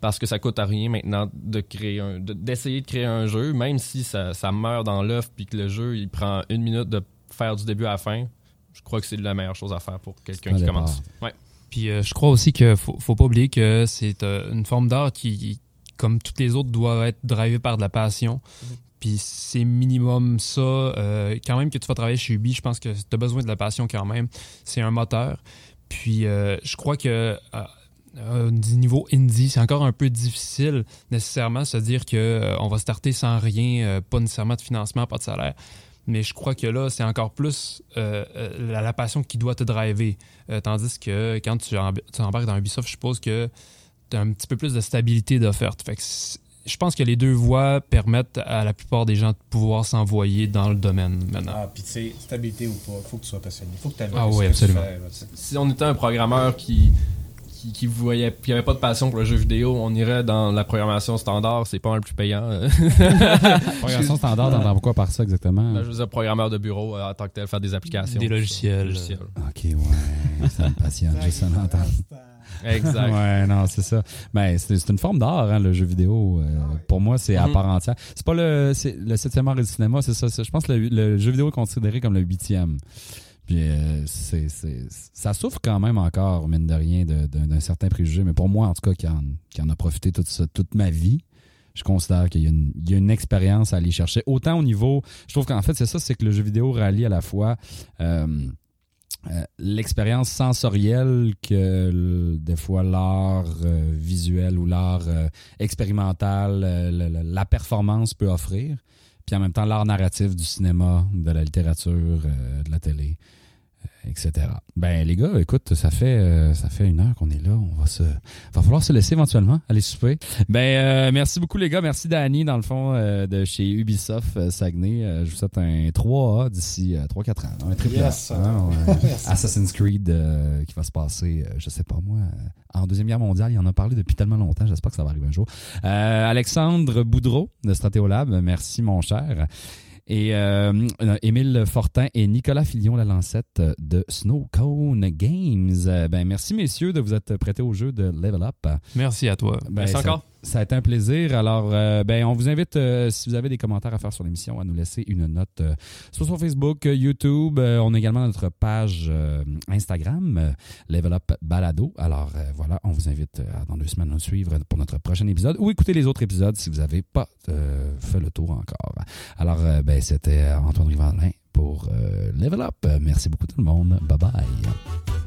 parce que ça coûte à rien maintenant de créer d'essayer de, créer un jeu, même si ça, meurt dans l'œuf puis que le jeu il prend une minute de faire du début à la fin. Je crois que c'est la meilleure chose à faire pour quelqu'un qui commence. Ouais. Puis euh, je crois aussi qu'il faut, faut pas oublier que c'est euh, une forme d'art qui, comme toutes les autres, doit être drivée par de la passion. Mhm. Puis c'est minimum ça. Euh, quand même que tu vas travailler chez Ubi, je pense que tu as besoin de la passion quand même. C'est un moteur. Puis je crois que du niveau indie, c'est encore un peu difficile nécessairement se dire qu'on on va starter sans rien, pas nécessairement de financement, pas de salaire. Mais je crois que là, c'est encore plus euh, euh, la, passion qui doit te driver. Euh, tandis que quand tu, embarques dans Ubisoft, je suppose que tu as un petit peu plus de stabilité d'offerte. Fait je pense que les deux voies permettent à la plupart des gens de pouvoir s'envoyer dans le domaine maintenant. Ah, puis tu sais, stabilité ou pas, il faut que tu sois passionné. Il faut que tu aimes ah, oui, absolument. si on était un programmeur qui qui, voyait qui avait pas de passion pour le jeu vidéo, on irait dans la programmation standard, c'est pas le plus payant. programmation standard, t'entends quoi par ça exactement? Ben, Je veux dire programmeur de bureau euh, en tant que tel, faire des applications. Des logiciels. Ok, ouais, ça me passionne, juste ça l'entendre. Exact. ouais, non, c'est ça. Ben, c'est une forme d'art, hein, le jeu vidéo. Euh, pour moi, c'est à mhm. part entière. C'est pas le, le septième art du cinéma, c'est ça. Je pense que le, jeu vidéo est considéré comme le huitième. Puis euh, c'est, ça souffre quand même encore, mine de rien, d'un certain préjugé. Mais pour moi, en tout cas, qui en, a profité toute, toute ma vie, je considère qu'il y a une, il y a une expérience à aller chercher. Autant au niveau, je trouve qu'en fait, c'est ça, c'est que le jeu vidéo rallie à la fois euh, euh, l'expérience sensorielle que des fois l'art visuel ou l'art expérimental, la performance peut offrir, puis en même temps l'art narratif du cinéma, de la littérature, de la télé etc. Ben les gars, écoute, ça fait euh, ça fait une heure qu'on est là. On va se va falloir se laisser éventuellement aller souper. Ben euh, merci beaucoup les gars, merci Danny dans le fond euh, de chez Ubisoft Saguenay. je vous souhaite un 3A d'ici 3 4 ans. Un triple yes, Assassin's Creed qui va se passer je sais pas moi en deuxième guerre mondiale, il en a parlé depuis tellement longtemps, j'espère que ça va arriver un jour. Alexandre Boudreau de Stratéolab, merci mon cher. Et euh, Émile Fortin et Nicolas Filion, la lancette de Snow Cone Games. Ben, merci, messieurs, de vous être prêtés au jeu de Level Up. Merci à toi. Ben, merci encore. Ça a été un plaisir. Alors, euh, ben, on vous invite, euh, si vous avez des commentaires à faire sur l'émission, à nous laisser une note euh, soit sur Facebook, YouTube. on a également notre page Instagram, Level Up Balado. Alors, voilà, on vous invite dans deux semaines à nous suivre pour notre prochain épisode ou écouter les autres épisodes si vous n'avez pas fait le tour encore. Alors, ben, c'était Antoine Rivandin pour Level Up. Merci beaucoup tout le monde. Bye bye.